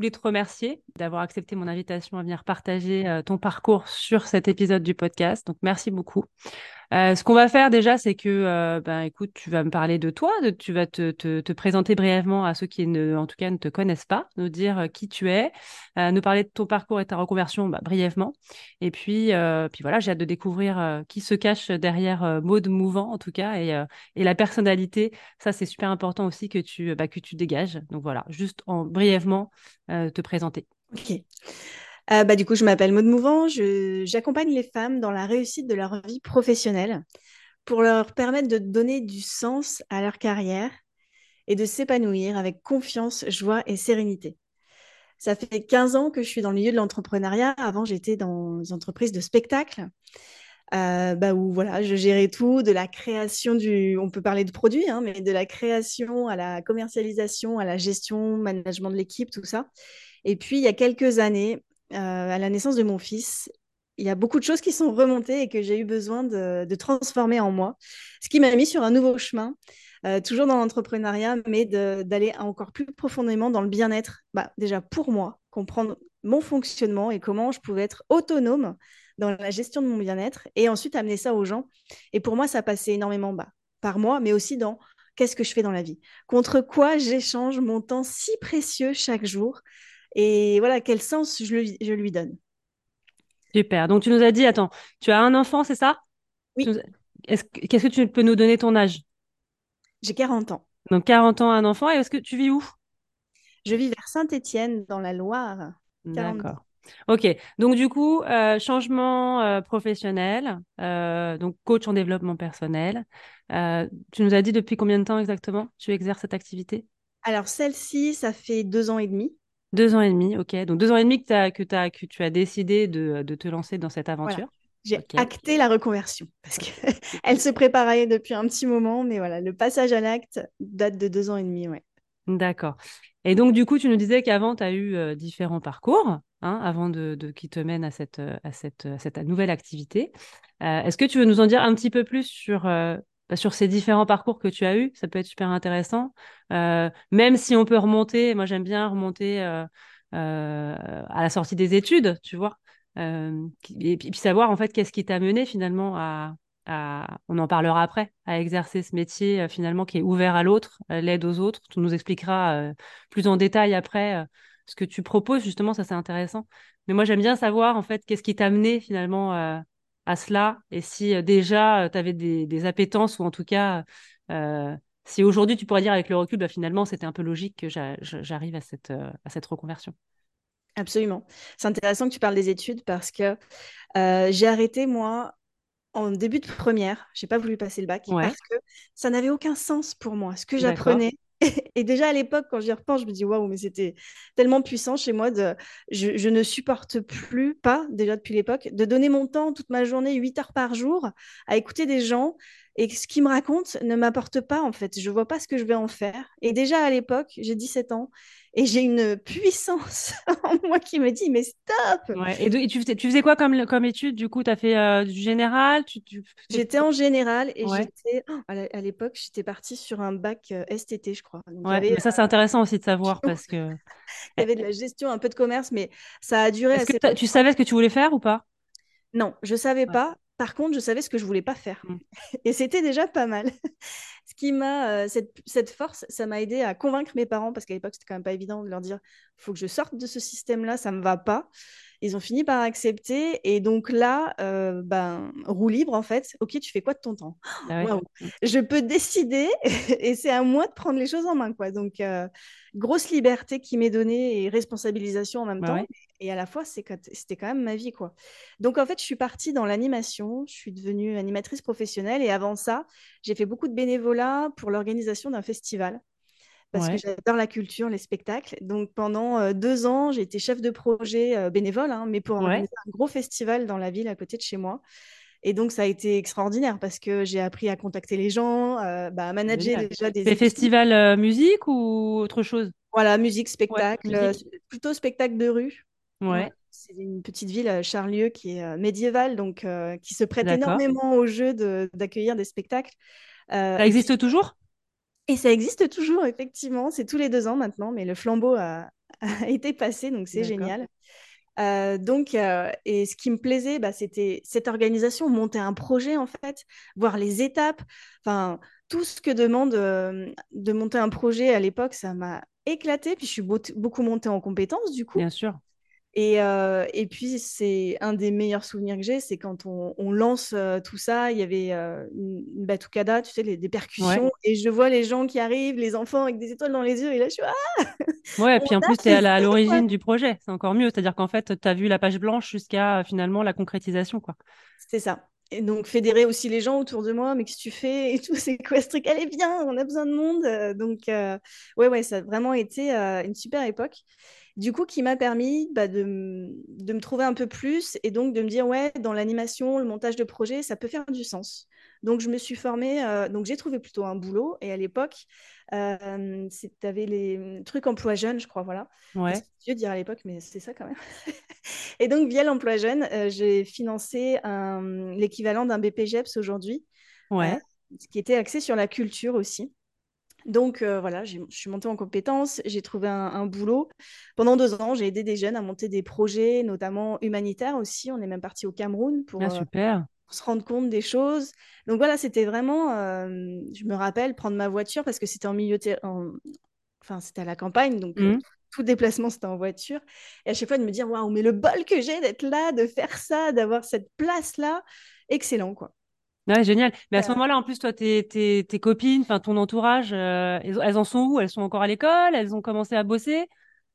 voulais te remercier d'avoir accepté mon invitation à venir partager euh, ton parcours sur cet épisode du podcast. Donc, merci beaucoup. Euh, ce qu'on va faire déjà, c'est que, euh, ben, écoute, tu vas me parler de toi, tu vas te, te, te, présenter brièvement à ceux qui, en tout cas, ne te connaissent pas, nous dire qui tu es, nous parler de ton parcours et ta reconversion bah, brièvement. Et puis, puis voilà, j'ai hâte de découvrir qui se cache derrière Mode Mouvant, en tout cas, et, et la personnalité. Ça, c'est super important aussi que tu, bah, que tu dégages. Donc voilà, juste en brièvement te présenter. Ok. Euh, bah, du coup, je m'appelle Maud Mouvant. J'accompagne les femmes dans la réussite de leur vie professionnelle pour leur permettre de donner du sens à leur carrière et de s'épanouir avec confiance, joie et sérénité. Ça fait 15 ans que je suis dans le milieu de l'entrepreneuriat. Avant, j'étais dans des entreprises de spectacle. Euh, bah, où voilà, je gérais tout, de la création du, on peut parler de produits, hein, mais de la création à la commercialisation, à la gestion, management de l'équipe, tout ça. Et puis, il y a quelques années, euh, à la naissance de mon fils, il y a beaucoup de choses qui sont remontées et que j'ai eu besoin de, transformer en moi, ce qui m'a mis sur un nouveau chemin, euh, toujours dans l'entrepreneuriat, mais d'aller encore plus profondément dans le bien-être, bah, déjà pour moi, comprendre mon fonctionnement et comment je pouvais être autonome dans la gestion de mon bien-être et ensuite amener ça aux gens. Et pour moi, ça passait énormément bas, par moi, mais aussi dans qu'est-ce que je fais dans la vie, contre quoi j'échange mon temps si précieux chaque jour? Et voilà, quel sens je, lui donne. Super. Donc, tu nous as dit, attends, tu as un enfant, c'est ça? Oui. Qu'est-ce que tu peux nous donner ton âge? J'ai 40 ans. Donc, 40 ans, un enfant. Et est-ce que tu vis où? Je vis vers Saint-Étienne, dans la Loire. D'accord. Ok, donc du coup, euh, changement euh, professionnel, euh, donc coach en développement personnel. tu nous as dit depuis combien de temps exactement tu exerces cette activité? Alors celle-ci, ça fait deux ans et demi. Deux ans et demi, ok. Donc deux ans et demi que, as, que, as, que tu as décidé de, de, te lancer dans cette aventure? J'ai acté la reconversion parce qu'elle se préparait depuis un petit moment, mais voilà, le passage à l'acte date de deux ans et demi, ouais. D'accord. Et donc, du coup, tu nous disais qu'avant, tu as eu euh, différents parcours, hein, avant de, de, qui te mènent à cette, à cette, à cette nouvelle activité. Euh, Est-ce que tu veux nous en dire un petit peu plus sur euh, bah, sur ces différents parcours que tu as eus? Ça peut être super intéressant. Euh, même si on peut remonter, moi j'aime bien remonter euh, euh, à la sortie des études, tu vois. et puis, savoir en fait qu'est-ce qui t'a mené finalement à, on en parlera après, à exercer ce métier finalement qui est ouvert à l'autre, l'aide aux autres. Tu nous expliqueras plus en détail après ce que tu proposes, justement, ça c'est intéressant. Mais moi j'aime bien savoir en fait qu'est-ce qui t'a mené finalement à cela et si euh, déjà euh, tu avais des, appétences ou en tout cas euh, si aujourd'hui tu pourrais dire avec le recul, bah, finalement c'était un peu logique que j'arrive à cette, à cette reconversion. Absolument. C'est intéressant que tu parles des études parce que j'ai arrêté moi en début de première. J'ai pas voulu passer le bac parce que ça n'avait aucun sens pour moi. Ce que j'apprenais, Et déjà à l'époque, quand j'y repense, je me dis waouh, mais c'était tellement puissant chez moi. De... Je, ne supporte plus, pas déjà depuis l'époque, de donner mon temps toute ma journée, 8 heures par jour, à écouter des gens et ce qu'il me raconte ne m'apporte pas en fait. Je vois pas ce que je vais en faire. Et déjà à l'époque, j'ai 17 ans et j'ai une puissance en moi qui me dit mais stop. Et, tu, faisais, tu, faisais, quoi comme, comme étude du coup? Tu as fait euh, du général? Tu, J'étais en général et j'étais oh, à l'époque j'étais partie sur un bac euh, STT je crois. ouais, mais ça c'est intéressant aussi de savoir parce que il y avait de la gestion, un peu de commerce, mais ça a duré. Assez que tu savais ce que tu voulais faire ou pas? Non, je savais pas. Par contre, je savais ce que je voulais pas faire. Mmh. Et c'était déjà pas mal. Ce qui m'a, euh, cette, cette, force, ça m'a aidé à convaincre mes parents, parce qu'à l'époque, c'était quand même pas évident de leur dire, faut que je sorte de ce système-là, ça me va pas. Ils ont fini par accepter. Et donc là, euh, ben, roue libre, en fait. OK, tu fais quoi de ton temps? Ah. Je peux décider et c'est à moi de prendre les choses en main. Quoi. Donc, euh, grosse liberté qui m'est donnée et responsabilisation en même bah temps. Et à la fois, c'était quand même ma vie. quoi. Donc, en fait, je suis partie dans l'animation. Je suis devenue animatrice professionnelle. Et avant ça, j'ai fait beaucoup de bénévolat pour l'organisation d'un festival parce que j'adore la culture, les spectacles. Donc pendant euh, deux ans, j'ai été chef de projet euh, bénévole, hein, mais pour organiser un gros festival dans la ville à côté de chez moi. Et donc ça a été extraordinaire parce que j'ai appris à contacter les gens, euh, bah, à manager déjà des. Des festivals musique ou autre chose? Voilà, musique, spectacle, plutôt spectacle de rue. Ouais. C'est une petite ville, Charlieu, qui est médiévale, donc qui se prête énormément au jeu d'accueillir des spectacles. ça existe toujours? Et ça existe toujours, effectivement. C'est tous les deux ans maintenant, mais le flambeau a, été passé, donc c'est génial. Euh, donc, euh, et ce qui me plaisait, bah, c'était cette organisation, monter un projet en fait, voir les étapes, enfin tout ce que demande euh, de monter un projet à l'époque, ça m'a éclaté. Puis je suis beaucoup montée en compétences du coup. Bien sûr. Et, euh, et puis, c'est un des meilleurs souvenirs que j'ai, c'est quand on, on lance euh, tout ça, il y avait euh, une, une, batucada, tu sais, les, des percussions, et je vois les gens qui arrivent, les enfants avec des étoiles dans les yeux, et là, je suis Ah Ouais, et puis en plus, tu es à l'origine du projet, c'est encore mieux, c'est-à-dire qu'en fait, tu as vu la page blanche jusqu'à finalement la concrétisation, quoi. C'est ça. Et donc, fédérer aussi les gens autour de moi, mais qu'est-ce que tu fais? Et tout, c'est quoi ce truc? Allez, bien, on a besoin de monde. Donc, ouais, ouais, ça a vraiment été une super époque du coup, qui m'a permis bah, de, de, me trouver un peu plus et donc de me dire, ouais, dans l'animation, le montage de projet, ça peut faire du sens. Donc, je me suis formée, euh, donc j'ai trouvé plutôt un boulot. Et à l'époque, euh, tu avais les trucs emploi jeune, je crois, voilà. Ouais. C'est dire à l'époque, mais c'est ça quand même. et donc, via l'emploi jeune, euh, j'ai financé l'équivalent d'un BPGEPS aujourd'hui. Ouais. Euh, qui était axé sur la culture aussi. Donc euh, voilà, je suis montée en compétences, j'ai trouvé un, boulot. Pendant deux ans, j'ai aidé des jeunes à monter des projets, notamment humanitaires aussi. On est même parti au Cameroun pour, ah, super. se rendre compte des choses. Donc voilà, c'était vraiment, euh, je me rappelle, prendre ma voiture parce que c'était en milieu, enfin c'était à la campagne, donc euh, mmh. tout déplacement c'était en voiture. Et à chaque fois de me dire, waouh, mais le bol que j'ai d'être là, de faire ça, d'avoir cette place-là, excellent quoi. Ouais, génial. Mais à ce moment-là, en plus, toi, tes, tes, tes copines, enfin ton entourage, euh, elles, en sont où? Elles sont encore à l'école? Elles ont commencé à bosser?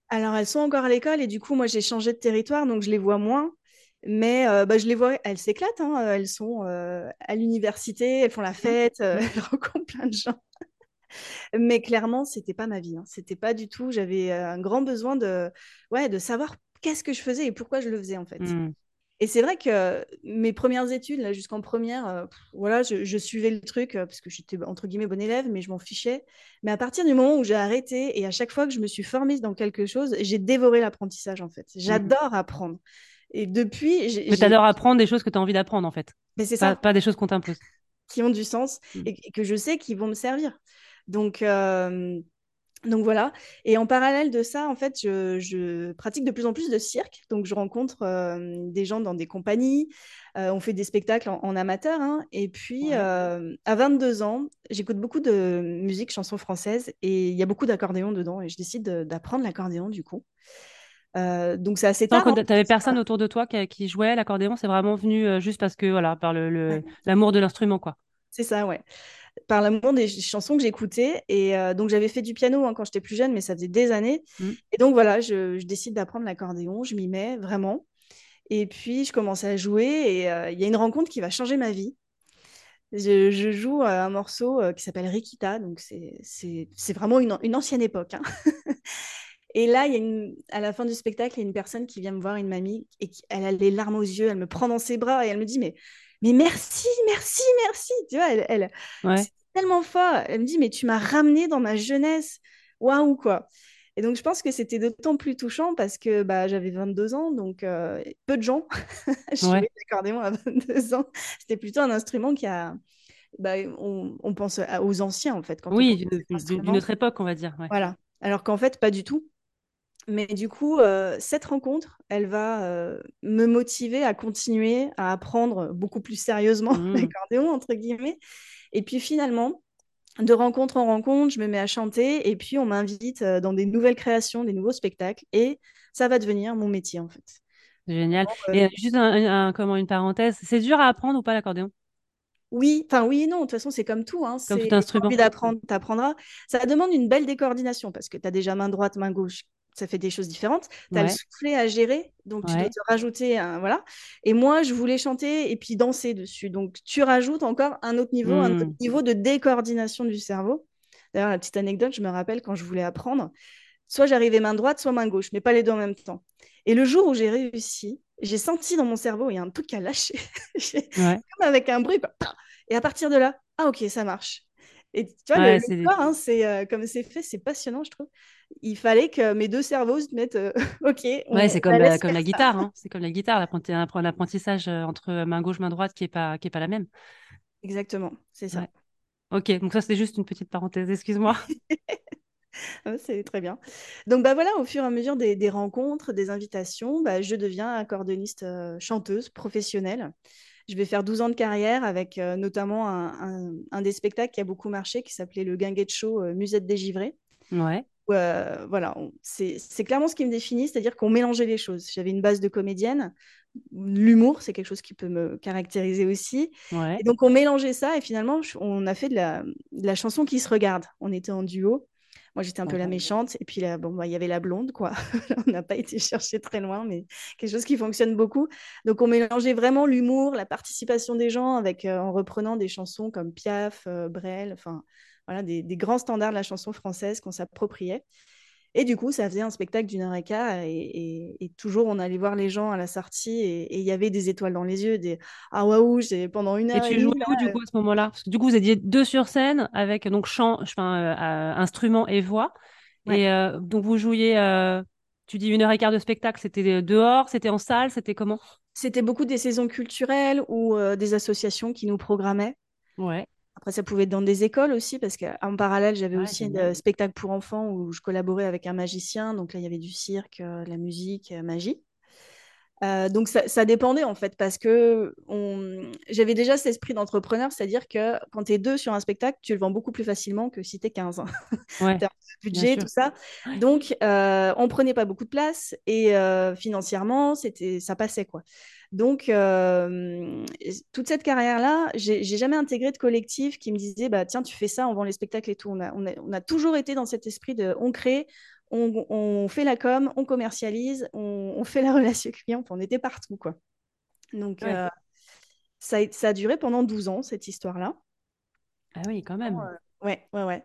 Alors, elles sont encore à l'école et du coup, moi, j'ai changé de territoire, donc je les vois moins. Mais euh, bah, je les vois, elles s'éclatent. Hein. Elles sont euh, à l'université, elles font la fête, elles rencontrent plein de gens. Mais clairement, c'était pas ma vie. Hein. C'était pas du tout. J'avais un grand besoin de, ouais, de savoir qu'est-ce que je faisais et pourquoi je le faisais en fait. Mmh. Et c'est vrai que mes premières études, là, jusqu'en première, euh, voilà, je, suivais le truc euh, parce que j'étais entre guillemets bonne élève, mais je m'en fichais. Mais à partir du moment où j'ai arrêté et à chaque fois que je me suis formée dans quelque chose, j'ai dévoré l'apprentissage en fait. Mmh J'adore apprendre. Et depuis. Mais t'adores apprendre des choses que tu as envie d'apprendre en fait. Mais c'est ça. Pas des choses qu'on t'impose. Qui ont du sens mmh. et, que je sais qu'ils vont me servir. Donc. Euh, donc voilà. Et en parallèle de ça, en fait, je, pratique de plus en plus de cirque. Donc je rencontre euh, des gens dans des compagnies. Euh, on fait des spectacles en, amateur. Hein. Et puis, euh, à 22 ans, j'écoute beaucoup de musique, chansons françaises. Et il y a beaucoup d'accordéon dedans. Et je décide d'apprendre l'accordéon du coup. donc c'est assez tard. Tu n'avais hein. personne autour de toi qui, jouait l'accordéon, c'est vraiment venu juste parce que voilà, par l'amour de l'instrument, quoi. C'est ça, ouais par l'amour des chansons que j'écoutais. Et euh, donc, j'avais fait du piano hein, quand j'étais plus jeune, mais ça faisait des années. Mmh. Et donc, voilà, je, décide d'apprendre l'accordéon. Je m'y mets vraiment. Et puis, je commence à jouer. Et euh, il y a une rencontre qui va changer ma vie. Je, joue euh, un morceau qui s'appelle Rikita. Donc, c'est vraiment une, une, ancienne époque. Hein. Et là, il y a une... à la fin du spectacle, il y a une personne qui vient me voir, une mamie, et elle a les larmes aux yeux, elle me prend dans ses bras et elle me dit, mais mais merci, merci, merci. Tu vois, elle, elle c'est tellement fort. Elle me dit, mais tu m'as ramené dans ma jeunesse. Waouh, quoi. Et donc, je pense que c'était d'autant plus touchant parce que bah, j'avais 22 ans, donc euh, peu de gens jouaient l'accordéon à 22 ans. C'était plutôt un instrument qui a. Bah, on, pense aux anciens, en fait. Quand oui, d'une autre époque, on va dire. Voilà. Alors qu'en fait, pas du tout. Mais du coup, euh, cette rencontre, elle va euh, me motiver à continuer à apprendre beaucoup plus sérieusement mmh. l'accordéon, entre guillemets. Et puis finalement, de rencontre en rencontre, je me mets à chanter et puis on m'invite euh, dans des nouvelles créations, des nouveaux spectacles et ça va devenir mon métier en fait. Génial. et juste comment une parenthèse, c'est dur à apprendre ou pas l'accordéon? Oui, enfin oui et non, de toute façon, c'est comme tout. Hein. Comme tout instrument. envie d'apprendre, tu apprendras. Ça demande une belle décoordination parce que tu as déjà main droite, main gauche ça fait des choses différentes. Tu as le soufflet à gérer, donc tu dois te rajouter un. Voilà. Et moi, je voulais chanter et puis danser dessus. Donc tu rajoutes encore un autre niveau, un autre mmh. niveau de décoordination du cerveau. D'ailleurs, la petite anecdote, je me rappelle quand je voulais apprendre, soit j'arrivais main droite, soit main gauche, mais pas les deux en même temps. Et le jour où j'ai réussi, j'ai senti dans mon cerveau, il y a un truc a lâché, comme avec un bruit. Et à partir de là, ah ok, ça marche. Et tu vois, le, corps, hein, c'est euh, comme c'est fait, c'est passionnant, je trouve il fallait que mes deux cerveaux se mettent euh, OK. ouais, c'est comme, comme la guitare. Hein. C'est comme la guitare, l'apprentissage euh, entre main gauche, main droite qui n'est pas, qui est pas la même. Exactement, c'est ça. Ok, donc ça, c'était juste une petite parenthèse, excuse-moi. c'est très bien. Donc bah voilà, au fur et à mesure des, rencontres, des invitations, bah, je deviens accordéoniste euh, chanteuse professionnelle. Je vais faire 12 ans de carrière avec notamment un, un, des spectacles qui a beaucoup marché qui s'appelait le Guinguette Show Musette dégivrée. Ouais. Euh, voilà, c'est clairement ce qui me définit, c'est-à-dire qu'on mélangeait les choses. J'avais une base de comédienne, l'humour, c'est quelque chose qui peut me caractériser aussi. Et donc on mélangeait ça et finalement on a fait de la, de la chanson qui se regarde. On était en duo. Moi, j'étais un peu la méchante. Et puis, bon, bah, il y avait la blonde, quoi. on n'a pas été chercher très loin, mais quelque chose qui fonctionne beaucoup. Donc, on mélangeait vraiment l'humour, la participation des gens avec, euh, en reprenant des chansons comme Piaf, euh, Brel, enfin, voilà, des, grands standards de la chanson française qu'on s'appropriait. Et du coup, ça faisait un spectacle d'une heure et quart. Et, toujours, on allait voir les gens à la sortie et il y avait des étoiles dans les yeux, des Ah waouh, pendant une heure. Et tu jouais où du coup à ce moment-là? Parce que du coup, vous étiez deux sur scène avec donc chant, enfin, euh, euh, instrument et voix. Et euh, donc, vous jouiez, tu dis une heure et quart de spectacle, c'était dehors, c'était en salle, c'était comment? C'était beaucoup des saisons culturelles ou des associations qui nous programmaient. Ouais. Après, ça pouvait être dans des écoles aussi, parce qu'en parallèle, j'avais aussi un spectacle pour enfants où je collaborais avec un magicien. Donc là, il y avait du cirque, euh, de la musique, euh, magie. Euh, donc ça, dépendait en fait, parce que j'avais déjà cet esprit d'entrepreneur, c'est-à-dire que quand tu es deux sur un spectacle, tu le vends beaucoup plus facilement que si tu es 15. Ouais, budget, tout ça. Donc, on prenait pas beaucoup de place et financièrement, c'était, ça passait quoi. Donc, euh, toute cette carrière-là, j'ai jamais intégré de collectif qui me disait bah, Tiens, tu fais ça, on vend les spectacles et tout. On a, on a, toujours été dans cet esprit de on crée, on, fait la com, on commercialise, on, fait la relation client. On était partout. quoi. Donc, euh, ça, ça, a duré pendant 12 ans, cette histoire-là. Ah oui, quand même. Euh, ouais, ouais, ouais.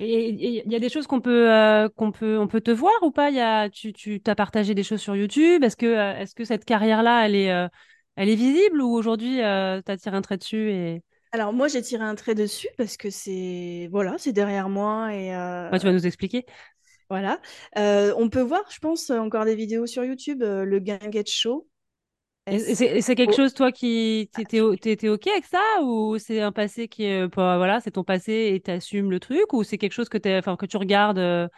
Et il y a des choses qu'on peut, euh, qu'on peut, on peut te voir ou pas? Y a, Tu, tu as partagé des choses sur YouTube? Est-ce que, euh, est-ce que cette carrière-là, elle est, euh, elle est visible ou aujourd'hui, tu as tiré un trait dessus et... Alors moi, j'ai tiré un trait dessus parce que c'est voilà, c'est derrière moi et. tu vas nous expliquer. Voilà. on peut voir, je pense, encore des vidéos sur YouTube, le Guinguette Show. C'est quelque chose, toi, qui t'étais OK avec ça Ou c'est un passé qui est. Voilà, c'est ton passé et t'assumes le truc Ou c'est quelque chose que, que tu regardes euh?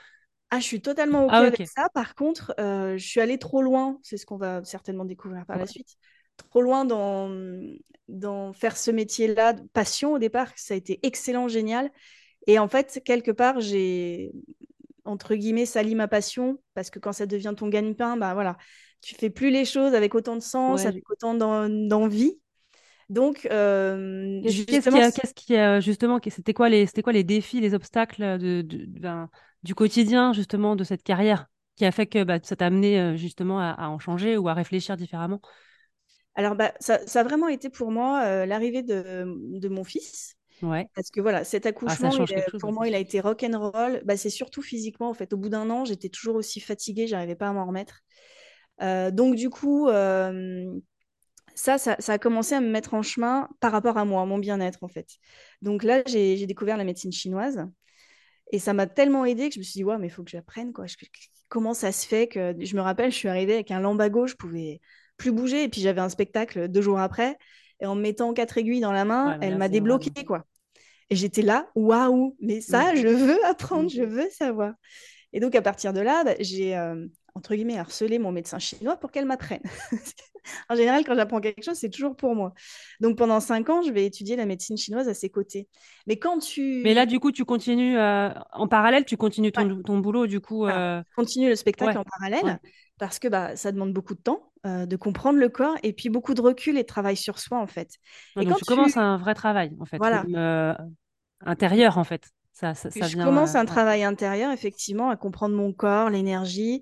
Ah, je suis totalement OK ah, avec ça. Par contre, euh, je suis allée trop loin. C'est ce qu'on va certainement découvrir par la suite. Trop loin dans, dans faire ce métier-là, passion au départ. Ça a été excellent, génial. Et en fait, quelque part, j'ai entre guillemets sali ma passion parce que quand ça devient ton gagne-pain, bah voilà, tu fais plus les choses avec autant de sens, avec autant d'envie. Donc, euh, qu'est-ce qui, a, justement, c'était quoi les, c'était quoi les défis, les obstacles de, du quotidien justement de cette carrière qui a fait que bah, ça t'a amené euh, justement à, en changer ou à réfléchir différemment? Alors, bah, ça, ça, a vraiment été pour moi euh, l'arrivée de, de, mon fils. Ouais. Parce que voilà, cet ah, accouchement, pour moi, il a été rock and roll. Bah, c'est surtout physiquement. En fait, au bout d'un an, j'étais toujours aussi fatiguée, j'arrivais pas à m'en remettre. Euh, donc du coup, euh, ça, ça, a commencé à me mettre en chemin par rapport à moi, mon bien-être en fait. Donc là, j'ai découvert la médecine chinoise et ça m'a tellement aidé que je me suis dit, ouais, mais il faut que j'apprenne quoi. comment ça se fait que je me rappelle, je suis arrivée avec un lambago, je pouvais plus bouger et puis j'avais un spectacle deux jours après et en me mettant quatre aiguilles dans la main, elle m'a débloqué quoi. Et j'étais là, waouh, mais ça, mm. je veux apprendre, je mm. veux savoir. Et donc à partir de là, bah, j'ai euh, entre guillemets, harceler mon médecin chinois pour qu'elle m'apprenne. en général, quand j'apprends quelque chose, c'est toujours pour moi. Donc pendant cinq ans, je vais étudier la médecine chinoise à ses côtés. Mais quand tu... Mais là, du coup, tu continues, euh, en parallèle, tu continues ton, ton boulot, du coup... Euh... continue le spectacle en parallèle, parce que bah, ça demande beaucoup de temps. Euh, de comprendre le corps et puis beaucoup de recul et de travail sur soi en fait. et donc tu, commences un vrai travail en fait, voilà. Euh, intérieur en fait. Ça, ça, je commence un travail intérieur effectivement à comprendre mon corps, l'énergie,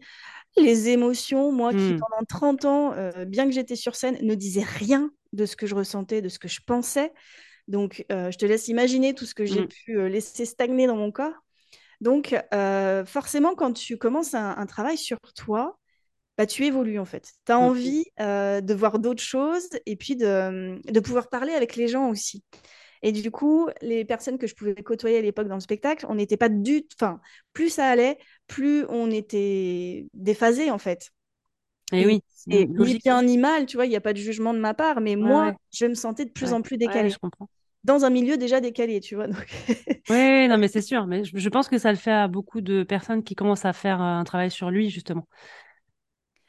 les émotions, moi qui mmh. pendant 30 ans, euh, bien que j'étais sur scène, ne disais rien de ce que je ressentais, de ce que je pensais. Donc, euh, je te laisse imaginer tout ce que j'ai mmh. pu euh, laisser stagner dans mon corps. Donc, forcément, quand tu commences un, travail sur toi, bah, tu évolues en fait. Tu as mmh. envie de voir d'autres choses et puis de, de, pouvoir parler avec les gens aussi. Et du coup, les personnes que je pouvais côtoyer à l'époque dans le spectacle, on n'était pas du tout. Enfin, plus ça allait, plus on était déphasé, en fait. Et, oui. Et ni bien ni mal, tu vois, il n'y a pas de jugement de ma part, mais moi, je me sentais de plus en plus décalée. je comprends. Dans un milieu déjà décalé, tu vois. oui, non, mais c'est sûr. Mais je, pense que ça le fait à beaucoup de personnes qui commencent à faire un travail sur lui, justement.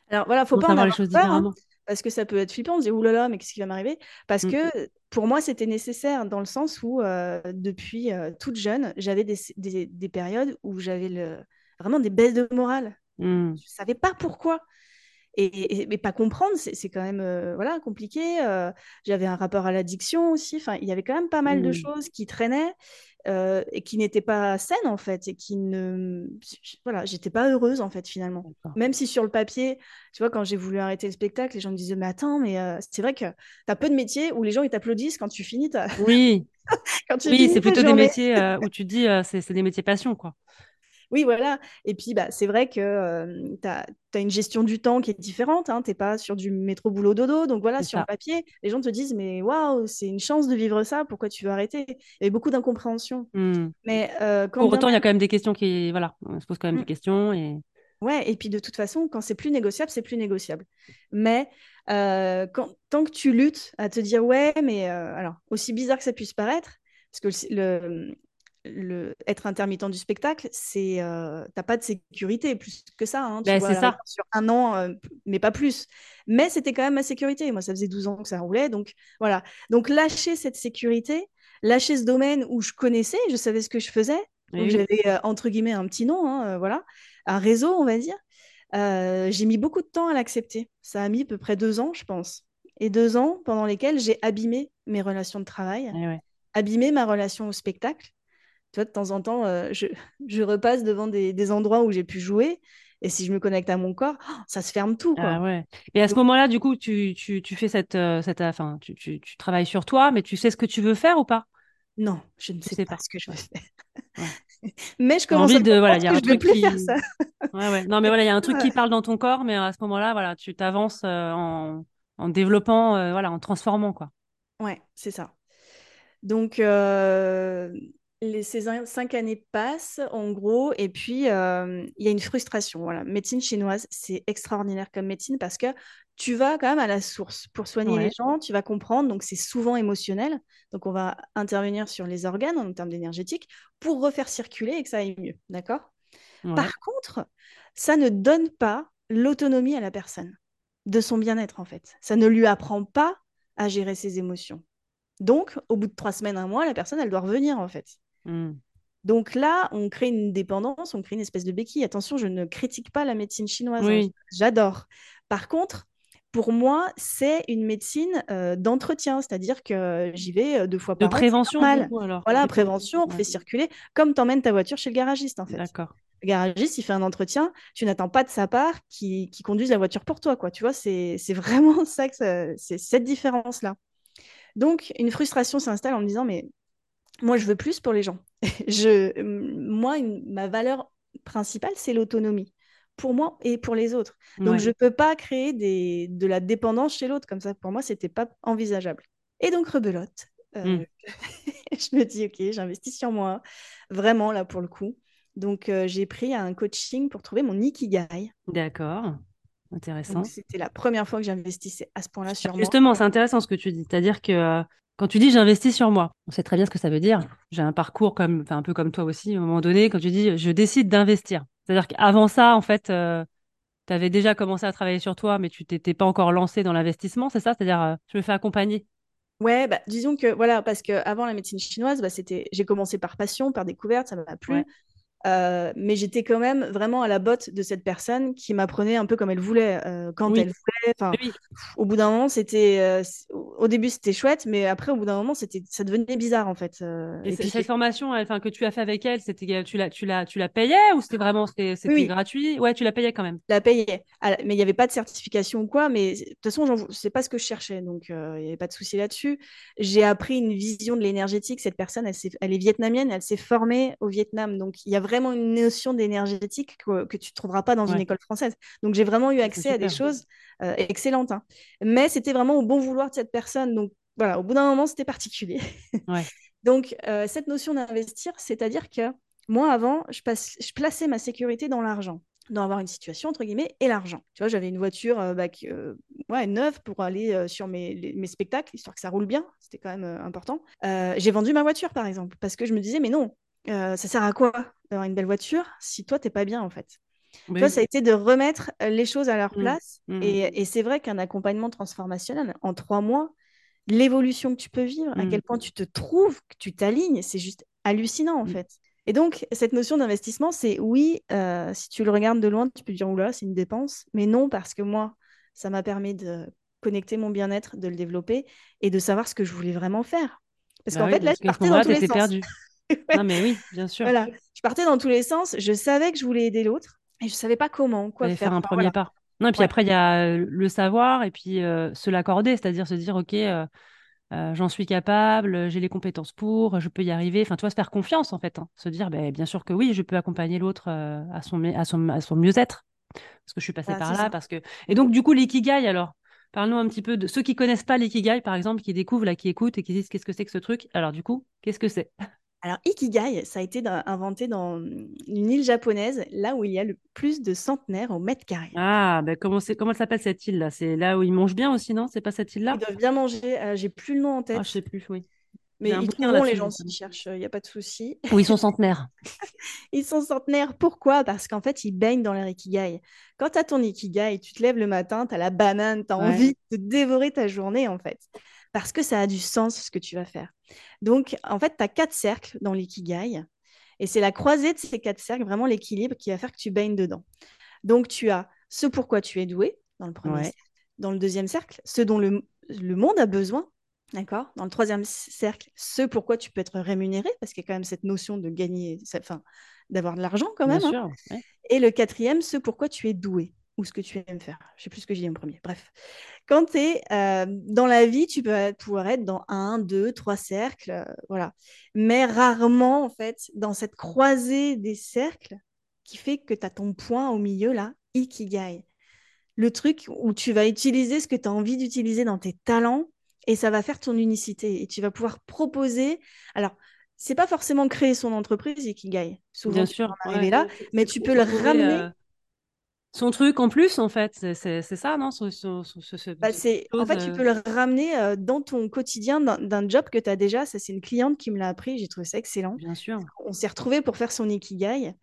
Alors voilà, faut pas en avoir les choses peur, hein parce que ça peut être flippant, on se dit oulala, mais qu'est-ce qui va m'arriver? Parce mmh. que pour moi, c'était nécessaire dans le sens où, euh, depuis euh, toute jeune, j'avais des, des, périodes où j'avais le, vraiment des baisses de morale. Mmh. Je ne savais pas pourquoi. Et, mais pas comprendre, c'est quand même euh, voilà, compliqué. j'avais un rapport à l'addiction aussi. Enfin, il y avait quand même pas mal de mmh. choses qui traînaient. Euh, et qui n'était pas saine en fait et qui ne voilà j'étais pas heureuse en fait finalement même si sur le papier tu vois quand j'ai voulu arrêter le spectacle les gens me disaient mais attends mais euh, c'est vrai que tu as peu de métiers où les gens ils t'applaudissent quand tu finis oui oui c'est plutôt des métiers euh, où tu dis c'est des métiers passion quoi oui, voilà. Et puis, bah, c'est vrai que tu as, une gestion du temps qui est différente. Hein. Tu n'es pas sur du métro boulot dodo. Donc voilà, sur le papier, les gens te disent Mais waouh, c'est une chance de vivre ça. Pourquoi tu veux arrêter? Il y a beaucoup d'incompréhension. Mmh. Mais Pour autant, il y a quand même des questions qui. Voilà, on se pose quand même des mmh. questions. Et... Ouais, et puis de toute façon, quand c'est plus négociable, c'est plus négociable. Mais quand, tant que tu luttes à te dire Ouais, mais alors, aussi bizarre que ça puisse paraître, parce que le, le, être intermittent du spectacle, c'est euh, t'as pas de sécurité plus que ça. Hein, ben, c'est ça. Sur un an, euh, mais pas plus. Mais c'était quand même ma sécurité. Moi, ça faisait 12 ans que ça roulait. Donc voilà. Donc lâcher cette sécurité, lâcher ce domaine où je connaissais, je savais ce que je faisais, où j'avais euh, entre guillemets un petit nom, hein, voilà, un réseau, on va dire. j'ai mis beaucoup de temps à l'accepter. Ça a mis à peu près deux ans, je pense. Et deux ans pendant lesquels j'ai abîmé mes relations de travail, abîmé ma relation au spectacle tu vois, de temps en temps, euh, je, repasse devant des, endroits où j'ai pu jouer. Et si je me connecte à mon corps, oh, ça se ferme tout. Quoi. Ah ouais. Et à ce moment-là, du coup, tu, fais cette, euh, cette enfin, tu, travailles sur toi, mais tu sais ce que tu veux faire ou pas? Non, je ne sais, pas, ce que je veux faire. mais je commence envie à de, voilà, y a un truc qui... faire ça. ouais, ouais. Non, mais voilà, il y a un truc qui parle dans ton corps, mais à ce moment-là, voilà, tu t'avances euh, en, en, développant, voilà, en transformant, quoi. Ouais, c'est ça. Donc, les, ces cinq années passent, en gros, et puis euh, il y a une frustration. Voilà. Médecine chinoise, c'est extraordinaire comme médecine parce que tu vas quand même à la source pour soigner les gens, tu vas comprendre, donc c'est souvent émotionnel. Donc on va intervenir sur les organes en termes d'énergétique pour refaire circuler et que ça aille mieux. D'accord? Par contre, ça ne donne pas l'autonomie à la personne de son bien-être, en fait. Ça ne lui apprend pas à gérer ses émotions. Donc, au bout de trois semaines, un mois, la personne, elle doit revenir, en fait. Mmh. Donc là, on crée une dépendance, on crée une espèce de béquille. Attention, je ne critique pas la médecine chinoise, hein, j'adore. Par contre, pour moi, c'est une médecine euh, d'entretien, c'est-à-dire que j'y vais euh, deux fois par an. De prévention, Voilà, prévention, on fait circuler, comme t'emmènes ta voiture chez le garagiste, en fait. D'accord. Le garagiste, il fait un entretien, tu n'attends pas de sa part qu'il conduise la voiture pour toi, quoi. Tu vois, c'est vraiment ça, que c'est cette différence-là. Donc, une frustration s'installe en me disant, mais moi, je veux plus pour les gens. je, moi, ma valeur principale, c'est l'autonomie. pour moi et pour les autres. Donc, je ne peux pas créer des, de la dépendance chez l'autre. Comme ça, pour moi, ce n'était pas envisageable. Et donc, rebelote. Euh, mmh. je me dis, OK, j'investis sur moi, vraiment, là, pour le coup. Donc, euh, j'ai pris un coaching pour trouver mon ikigai. D'accord. Intéressant. C'était la première fois que j'investissais à ce point-là sur moi. Justement, c'est intéressant ce que tu dis. C'est-à-dire que euh, quand tu dis j'investis sur moi, on sait très bien ce que ça veut dire. J'ai un parcours comme, un peu comme toi aussi, à un moment donné, quand tu dis je décide d'investir. C'est-à-dire qu'avant ça, en fait, euh, tu avais déjà commencé à travailler sur toi, mais tu t'étais pas encore lancé dans l'investissement, c'est ça? C'est-à-dire, je me fais accompagner. Ouais, bah, disons que voilà, parce qu'avant la médecine chinoise, bah, c'était, j'ai commencé par passion, par découverte, ça m'a plu. Euh, mais j'étais quand même vraiment à la botte de cette personne qui m'apprenait un peu comme elle voulait, euh, quand elle voulait. Au bout d'un moment, c'était. Euh, au début, c'était chouette, mais après, au bout d'un moment, c'était, ça devenait bizarre en fait. et, cette formation, enfin, que tu as fait avec elle, c'était, tu la, tu la, tu la payais ou c'était vraiment, c'était, gratuit? Ouais, tu la payais quand même. la payais, ah, mais il n'y avait pas de certification ou quoi. Mais de toute façon, c'est pas ce que je cherchais, donc il n'y avait pas de souci là-dessus. J'ai appris une vision de l'énergétique. Cette personne, elle, elle est vietnamienne, elle s'est formée au Vietnam, donc il y a vraiment une notion d'énergétique que, que, tu ne trouveras pas dans une école française. Donc, j'ai vraiment eu accès à des choses euh, excellentes. Hein. Mais c'était vraiment au bon vouloir de cette personne. Donc, voilà, au bout d'un moment, c'était particulier. Donc, euh, cette notion d'investir, c'est-à-dire que moi, avant, je, passe, je plaçais ma sécurité dans l'argent dans avoir une situation entre guillemets et l'argent. Tu vois, j'avais une voiture euh, bah, ouais, neuve pour aller sur mes, mes, spectacles, histoire que ça roule bien, c'était quand même important. j'ai vendu ma voiture par exemple, parce que je me disais, mais non, ça sert à quoi d'avoir une belle voiture si toi, t'es pas bien, en fait? Toi, ça a été de remettre euh, les choses à leur mmh. place. Mmh. Et, c'est vrai qu'un accompagnement transformationnel, en trois mois, l'évolution que tu peux vivre, à quel mmh. point tu te trouves, que tu t'alignes, c'est juste hallucinant, en fait. Et donc, cette notion d'investissement, c'est oui, euh, si tu le regardes de loin, tu peux dire, oula, c'est une dépense. Mais non, parce que moi, ça m'a permis de connecter mon bien-être, de le développer et de savoir ce que je voulais vraiment faire. Parce bah qu'en fait, là, je partais dans tous les sens. perdu. Non, mais oui, bien sûr. Voilà, je partais dans tous les sens. Je savais que je voulais aider l'autre et je savais pas comment, quoi faire. faire un premier pas. Non, et puis après, il y a euh, le savoir et puis euh, se l'accorder, c'est-à-dire se dire, OK, euh, j'en suis capable, j'ai les compétences pour, je peux y arriver. Enfin, tu vois, se faire confiance, en fait. Hein. Se dire, ben, bien sûr que oui, je peux accompagner l'autre à son, à son, à son mieux-être. Parce que je suis passée ah, par là. Parce que... Et donc, du coup, l'ikigai, alors? Parle-nous un petit peu de ceux qui connaissent pas l'ikigai, par exemple, qui découvrent, là, qui écoutent et qui disent qu'est-ce que c'est que ce truc? Alors, du coup, qu'est-ce que c'est? Alors, Ikigai, ça a été inventé dans une île japonaise, là où il y a le plus de centenaires au mètre carré. Ah, ben comment, comment s'appelle cette île-là? C'est là où ils mangent bien aussi, non? C'est pas cette île-là? Ils doivent bien manger. Euh, j'ai plus le nom en tête. Ah, je sais plus, oui. Mais ils trouveront les gens s'ils cherchent, il n'y a pas de souci. Ou ils sont centenaires. ils sont centenaires. Pourquoi? Parce qu'en fait, ils baignent dans leur Ikigai. Quand tu as ton Ikigai, tu te lèves le matin, tu as la banane, tu as envie de dévorer ta journée, en fait parce que ça a du sens ce que tu vas faire. Donc, en fait, tu as quatre cercles dans l'ikigai. Et c'est la croisée de ces quatre cercles, vraiment l'équilibre, qui va faire que tu baignes dedans. Donc, tu as ce pourquoi tu es doué, dans le premier cercle. Dans le deuxième cercle, ce dont le, monde a besoin. D'accord? Dans le troisième cercle, ce pourquoi tu peux être rémunéré, parce qu'il y a quand même cette notion de gagner, enfin, d'avoir de l'argent quand même. Hein. Et le quatrième, ce pourquoi tu es doué ou ce que tu aimes faire. Je sais plus ce que j'ai dit en premier. Bref. Quand tu es euh, dans la vie, tu peux pouvoir être dans un, deux, trois cercles, euh, voilà. Mais rarement, en fait, dans cette croisée des cercles qui fait que tu as ton point au milieu, là, ikigai. Le truc où tu vas utiliser ce que tu as envie d'utiliser dans tes talents et ça va faire ton unicité. Et tu vas pouvoir proposer. Alors, c'est pas forcément créer son entreprise, ikigai. Souvent, Bien sûr. arriver là, mais tu peux le ramener. Euh, son truc en plus, en fait. C'est ça, non? Bah, En fait, tu peux le ramener euh, dans ton quotidien d'un job que tu as déjà. Ça, c'est une cliente qui me l'a appris. J'ai trouvé ça excellent. Bien sûr. On s'est retrouvés pour faire son ikigai.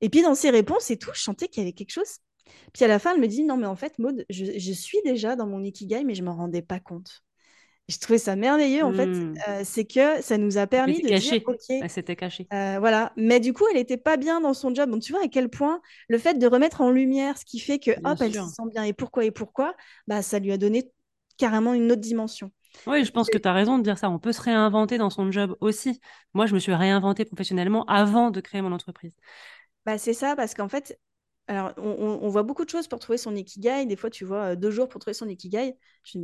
Et puis, dans ses réponses et tout, je sentais qu'il y avait quelque chose. Puis à la fin, elle me dit Non, mais en fait, Maud, je, je suis déjà dans mon ikigai, mais je ne m'en rendais pas compte je trouvais ça merveilleux en fait, mmh. euh, c'est que ça nous a permis de caché. dire ok, c'était caché. Euh, voilà, mais du coup elle n'était pas bien dans son job. Donc tu vois à quel point le fait de remettre en lumière ce qui fait que hop elle se sent bien et pourquoi et pourquoi, bah ça lui a donné carrément une autre dimension. Oui, je pense que tu as raison de dire ça. On peut se réinventer dans son job aussi. Moi, je me suis réinventée professionnellement avant de créer mon entreprise. Bah, c'est ça, parce qu'en fait, alors, on, voit beaucoup de choses pour trouver son ikigai. Des fois, tu vois euh, deux jours pour trouver son ikigai. Je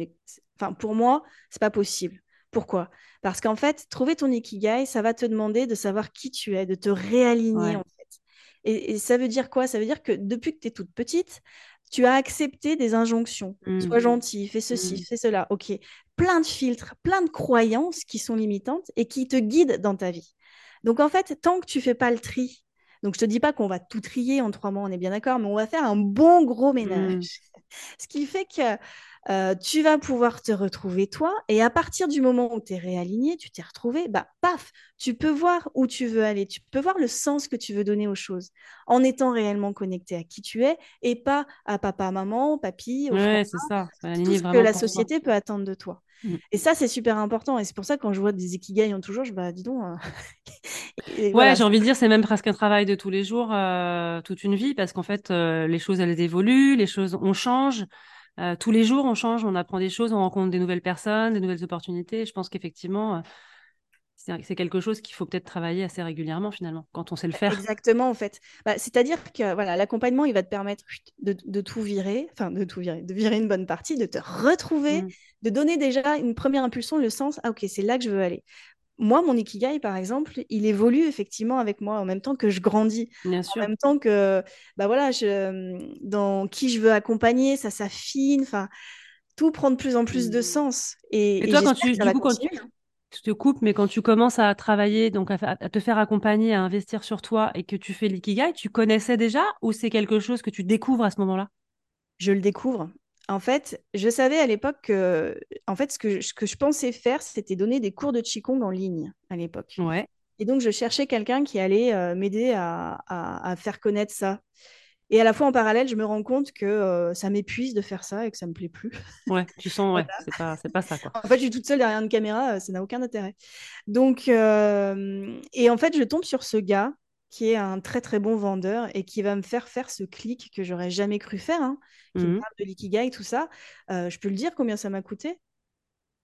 enfin, pour moi, c'est pas possible. Pourquoi? Parce qu'en fait, trouver ton ikigai, ça va te demander de savoir qui tu es, de te réaligner en fait. Et, ça veut dire quoi? Ça veut dire que depuis que tu es toute petite, tu as accepté des injonctions. Sois mmh. gentil, fais ceci, mmh. fais cela. Ok. Plein de filtres, plein de croyances qui sont limitantes et qui te guident dans ta vie. Donc en fait, tant que tu fais pas le tri, donc je te dis pas qu'on va tout trier en trois mois, on est bien d'accord, mais on va faire un bon gros ménage. Mmh. Ce qui fait que euh, tu vas pouvoir te retrouver toi. Et à partir du moment où tu es réaligné, tu t'es retrouvé, bah paf, tu peux voir où tu veux aller, tu peux voir le sens que tu veux donner aux choses en étant réellement connecté à qui tu es et pas à papa, maman, papy, ouais, c'est ça. tout ce que la société peut attendre de toi. Mmh. Et ça, c'est super important. Et c'est pour ça que quand je vois des ikigai en toujours, je bah, dis donc. Euh, ouais, j'ai envie de dire, c'est même presque un travail de tous les jours, euh, toute une vie, parce qu'en fait, les choses, elles évoluent, les choses, on change. Euh, tous les jours, on change, on apprend des choses, on rencontre des nouvelles personnes, des nouvelles opportunités. Je pense qu'effectivement, euh, c'est quelque chose qu'il faut peut-être travailler assez régulièrement finalement, quand on sait le faire. Exactement, en fait. Bah, c'est-à-dire que voilà, l'accompagnement, il va te permettre de, tout virer, enfin de tout virer, de virer une bonne partie, de te retrouver, mmh. de donner déjà une première impulsion, le sens, ah ok, c'est là que je veux aller moi, mon ikigai, par exemple, il évolue effectivement avec moi en même temps que je grandis. Bien sûr. En même temps que, bah voilà, je, dans qui je veux accompagner, ça s'affine. Enfin, tout prend de plus en plus de mmh. sens. Et, toi, quand tu, du coup, quand tu, je te coupe, mais quand tu commences à travailler, donc à, à, te faire accompagner, à investir sur toi et que tu fais l'ikigai, tu connaissais déjà ou c'est quelque chose que tu découvres à ce moment-là? Je le découvre. En fait, je savais à l'époque que, en fait, ce que, je pensais faire, c'était donner des cours de Qigong en ligne à l'époque. Ouais. Et donc, je cherchais quelqu'un qui allait euh, m'aider à, faire connaître ça. Et à la fois, en parallèle, je me rends compte que euh, ça m'épuise de faire ça et que ça me plaît plus. Ouais, tu sens, ouais, c'est pas, pas ça, quoi. En fait, je suis toute seule derrière une caméra, euh, ça n'a aucun intérêt. Donc, et en fait, je tombe sur ce gars qui est un très très bon vendeur et qui va me faire faire ce clic que j'aurais jamais cru faire, hein, qui me mmh parle de l'ikigai, tout ça. Euh, je peux le dire combien ça m'a coûté?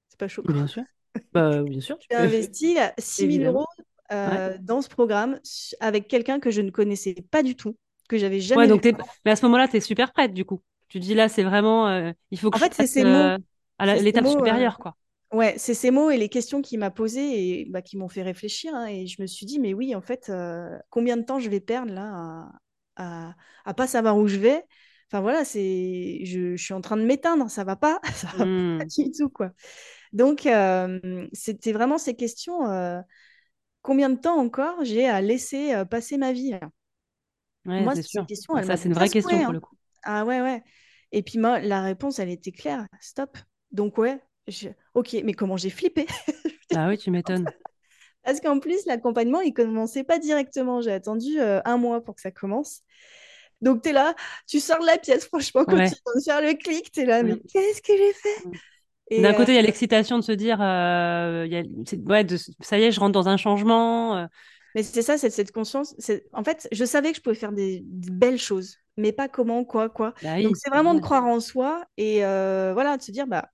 C'est pas chaud. Bien sûr. bah, bien sûr. J'ai investi 6 000 euros euh, dans ce programme avec quelqu'un que je ne connaissais pas du tout, que j'avais jamais. Ouais, donc Mais à ce moment-là, tu es super prête du coup. Tu dis là, c'est vraiment. Euh, il faut que en fait, ces mots. à l'étape supérieure, quoi. Ouais, c'est ces mots et les questions qu'il m'a posées et bah, qui m'ont fait réfléchir. Hein, et je me suis dit, mais oui, en fait, euh, combien de temps je vais perdre là à, à, pas savoir où je vais? Enfin voilà, c'est, je, suis en train de m'éteindre, ça va pas, ça va pas mmh. du tout quoi. Donc euh, c'était vraiment ces questions. Euh, combien de temps encore j'ai à laisser passer ma vie Moi, c'est sûr. Question, bah, ça, c'est une vraie question pour hein. le coup. Ah ouais, ouais. Et puis moi, la réponse, elle était claire. Stop. Donc ouais, Ok, mais comment j'ai flippé? Ah oui, tu m'étonnes. Parce qu'en plus, l'accompagnement, il commençait pas directement. J'ai attendu euh, un mois pour que ça commence. Donc, tu es là, tu sors de la pièce, franchement, quand tu viens de faire le clic, tu es là, mais qu'est-ce que j'ai fait? D'un côté, il y a euh, l'excitation de se dire, euh, y a, ouais, de, ça y est, je rentre dans un changement. Mais c'est ça, c'est cette conscience. En fait, je savais que je pouvais faire des, belles choses, mais pas comment, quoi, quoi. Bah Donc, c'est vraiment de croire en soi et voilà, de se dire, bah,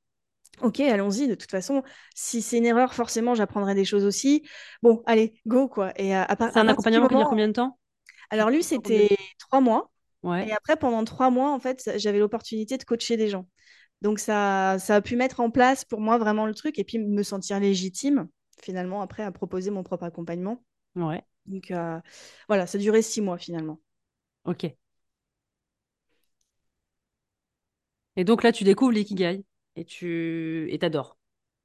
Ok, allons-y. De toute façon, si c'est une erreur, forcément, j'apprendrai des choses aussi. Bon, allez, go, quoi. Et à, C'est un accompagnement qui dure combien de temps? Alors, lui, c'était trois mois. Ouais. Et après, pendant trois mois, en fait, j'avais l'opportunité de coacher des gens. Donc, ça, ça a pu mettre en place pour moi vraiment le truc et puis me sentir légitime, finalement, après, à proposer mon propre accompagnement. Ouais. Donc, euh, voilà, ça a duré six mois, finalement. Ok. Et donc là, tu découvres l'ikigai et tu et t'adores.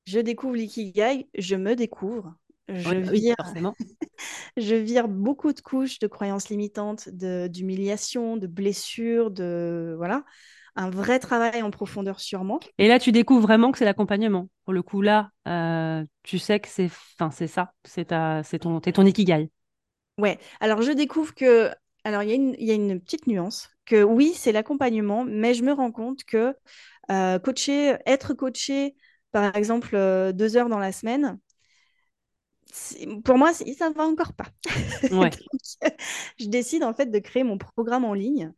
Je découvre l'ikigai, je me découvre. Je, vire... je vire beaucoup de couches de croyances limitantes, d'humiliation, de, blessures, de voilà, un vrai travail en profondeur sur moi. Et là, tu découvres vraiment que c'est l'accompagnement. Pour le coup, là, euh, tu sais que c'est, enfin, c'est ça, c'est ta, c'est ton, ton ikigai. Ouais. Alors, je découvre que, alors, il y, y, a une petite nuance que oui, c'est l'accompagnement, mais je me rends compte que euh, coacher, être coaché, par exemple, euh, deux heures dans la semaine, pour moi, ça ne va encore pas. je décide en fait de créer mon programme en ligne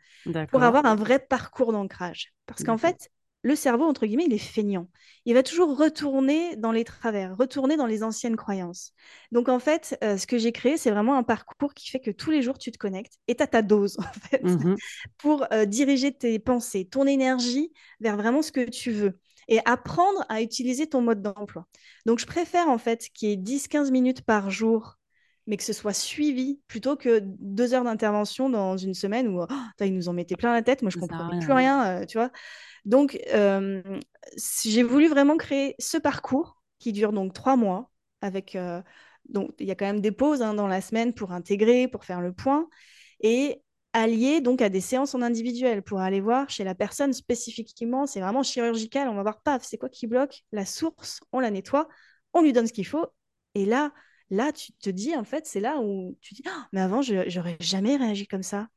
pour avoir un vrai parcours d'ancrage. Parce qu'en fait, le cerveau, entre guillemets, il est feignant. Il va toujours retourner dans les travers, retourner dans les anciennes croyances. Donc, en fait, euh, ce que j'ai créé, c'est vraiment un parcours qui fait que tous les jours, tu te connectes et tu as ta dose, en fait, mmh pour euh, diriger tes pensées, ton énergie vers vraiment ce que tu veux et apprendre à utiliser ton mode d'emploi. Donc, je préfère, en fait, qu'il y ait 10-15 minutes par jour mais que ce soit suivi plutôt que deux heures d'intervention dans une semaine où oh, ils nous en mettaient plein la tête. Moi, je ne comprenais plus rien, euh, tu vois. Donc, euh, j'ai voulu vraiment créer ce parcours qui dure donc trois mois avec. Euh, donc, il y a quand même des pauses hein, dans la semaine pour intégrer, pour faire le point. Et allié donc à des séances en individuel pour aller voir chez la personne spécifiquement. C'est vraiment chirurgical. On va voir, paf, c'est quoi qui bloque La source, on la nettoie, on lui donne ce qu'il faut. Et là, là, tu te dis, en fait, c'est là où tu dis, oh, mais avant, je j'aurais jamais réagi comme ça.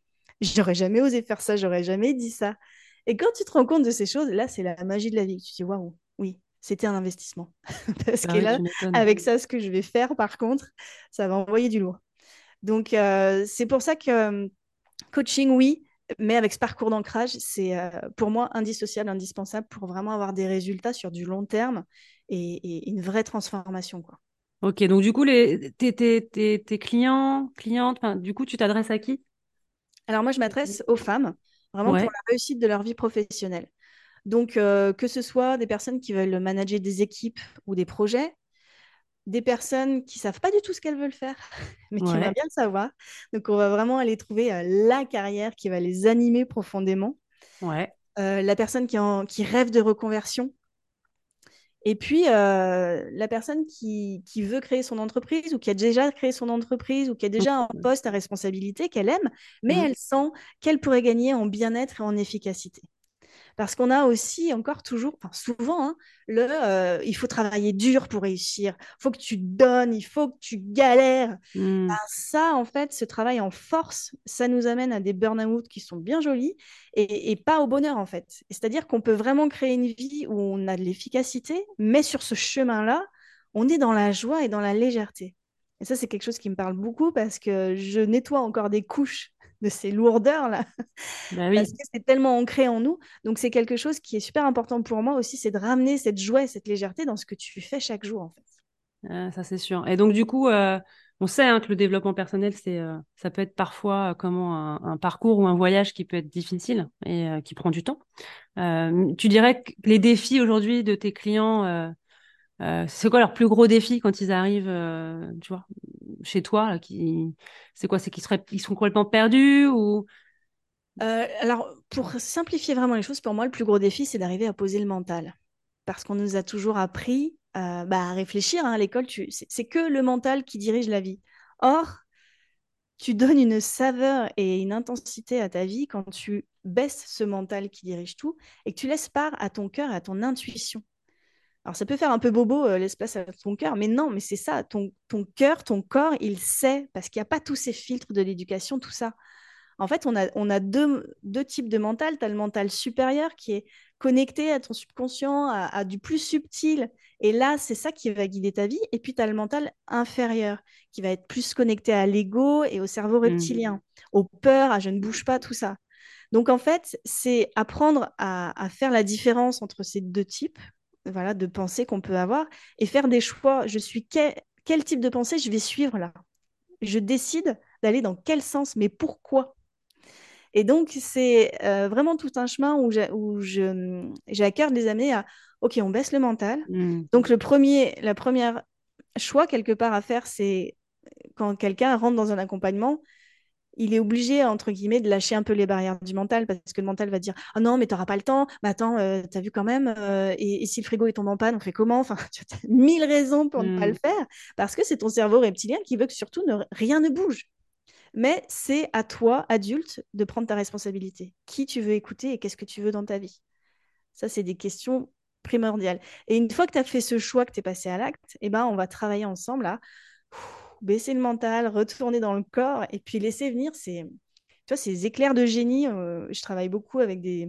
J'aurais jamais osé faire ça, j'aurais jamais dit ça. Et quand tu te rends compte de ces choses, là, c'est la magie de la vie. Tu te dis, waouh, oui, c'était un investissement. Parce bah que là, avec ça, ce que je vais faire, par contre, ça va envoyer du lourd. Donc, euh, c'est pour ça que Coaching, oui, mais avec ce parcours d'ancrage, c'est euh, pour moi indissociable, indispensable pour vraiment avoir des résultats sur du long terme et, une vraie transformation. Quoi. Ok, donc du coup, les, tes, clients, clientes, du coup, tu t'adresses à qui? Alors moi, je m'adresse aux femmes, vraiment pour la réussite de leur vie professionnelle. Donc, euh, que ce soit des personnes qui veulent manager des équipes ou des projets, des personnes qui savent pas du tout ce qu'elles veulent faire, mais qui aimeraient bien le savoir. Donc, on va vraiment aller trouver euh, la carrière qui va les animer profondément. Ouais. Euh, la personne qui, qui, rêve de reconversion. Et puis, euh, la personne qui, qui, veut créer son entreprise ou qui a déjà créé son entreprise ou qui a déjà un poste à responsabilité qu'elle aime, mais mmh. elle sent qu'elle pourrait gagner en bien-être et en efficacité. Parce qu'on a aussi encore toujours, enfin souvent, hein, le euh, il faut travailler dur pour réussir, il faut que tu donnes, il faut que tu galères. Mmh. Ben, ça, en fait, ce travail en force, ça nous amène à des burn-out qui sont bien jolis et, pas au bonheur, en fait. C'est-à-dire qu'on peut vraiment créer une vie où on a de l'efficacité, mais sur ce chemin-là, on est dans la joie et dans la légèreté. Et ça, c'est quelque chose qui me parle beaucoup parce que je nettoie encore des couches de ces lourdeurs-là. Bah Parce que c'est tellement ancré en nous. Donc, c'est quelque chose qui est super important pour moi aussi, c'est de ramener cette joie et cette légèreté dans ce que tu fais chaque jour, en fait. Ah, ça, c'est sûr. Et donc, du coup, euh, on sait hein, que le développement personnel, c'est, euh, ça peut être parfois euh, comment un, parcours ou un voyage qui peut être difficile et qui prend du temps. tu dirais que les défis aujourd'hui de tes clients, c'est quoi leur plus gros défi quand ils arrivent, tu vois, chez toi qui... C'est quoi C'est qu'ils seraient... ils sont complètement perdus ou? Euh, Alors, pour simplifier vraiment les choses, pour moi, le plus gros défi, c'est d'arriver à poser le mental. Parce qu'on nous a toujours appris euh, bah, à réfléchir. Hein, à l'école, c'est que le mental qui dirige la vie. Or, tu donnes une saveur et une intensité à ta vie quand tu baisses ce mental qui dirige tout et que tu laisses part à ton cœur et à ton intuition. Alors ça peut faire un peu bobo euh, l'espace à ton cœur, mais non, mais c'est ça, ton, ton cœur, ton corps, il sait, parce qu'il n'y a pas tous ces filtres de l'éducation, tout ça. En fait, on a, on a deux, deux types de mental. Tu as le mental supérieur qui est connecté à ton subconscient, à, du plus subtil. Et là, c'est ça qui va guider ta vie. Et puis, tu as le mental inférieur qui va être plus connecté à l'ego et au cerveau mmh. reptilien, aux peurs, à je ne bouge pas, tout ça. Donc, en fait, c'est apprendre à, à faire la différence entre ces deux types voilà, de pensée qu'on peut avoir et faire des choix. Je suis quel, type de pensée je vais suivre là? Je décide d'aller dans quel sens, mais pourquoi? Et donc, c'est euh, vraiment tout un chemin où j'ai à cœur de les amener à OK, on baisse le mental. Mmh. Donc, le premier, la première choix, quelque part, à faire, c'est quand quelqu'un rentre dans un accompagnement, il est obligé, entre guillemets, de lâcher un peu les barrières du mental parce que le mental va dire Ah non, mais tu n'auras pas le temps, mais attends, euh, tu as vu quand même, euh, et, si le frigo est tombé en panne, on fait comment? Enfin, tu as mille raisons pour ne pas le mmh. faire parce que c'est ton cerveau reptilien qui veut que surtout rien ne bouge. Mais c'est à toi, adulte, de prendre ta responsabilité. Qui tu veux écouter et qu'est-ce que tu veux dans ta vie? Ça, c'est des questions primordiales. Et une fois que tu as fait ce choix, que tu es passé à l'acte, eh ben, on va travailler ensemble là baisser le mental, retourner dans le corps et puis laisser venir ces, tu vois, ces éclairs de génie. Euh, je travaille beaucoup avec des,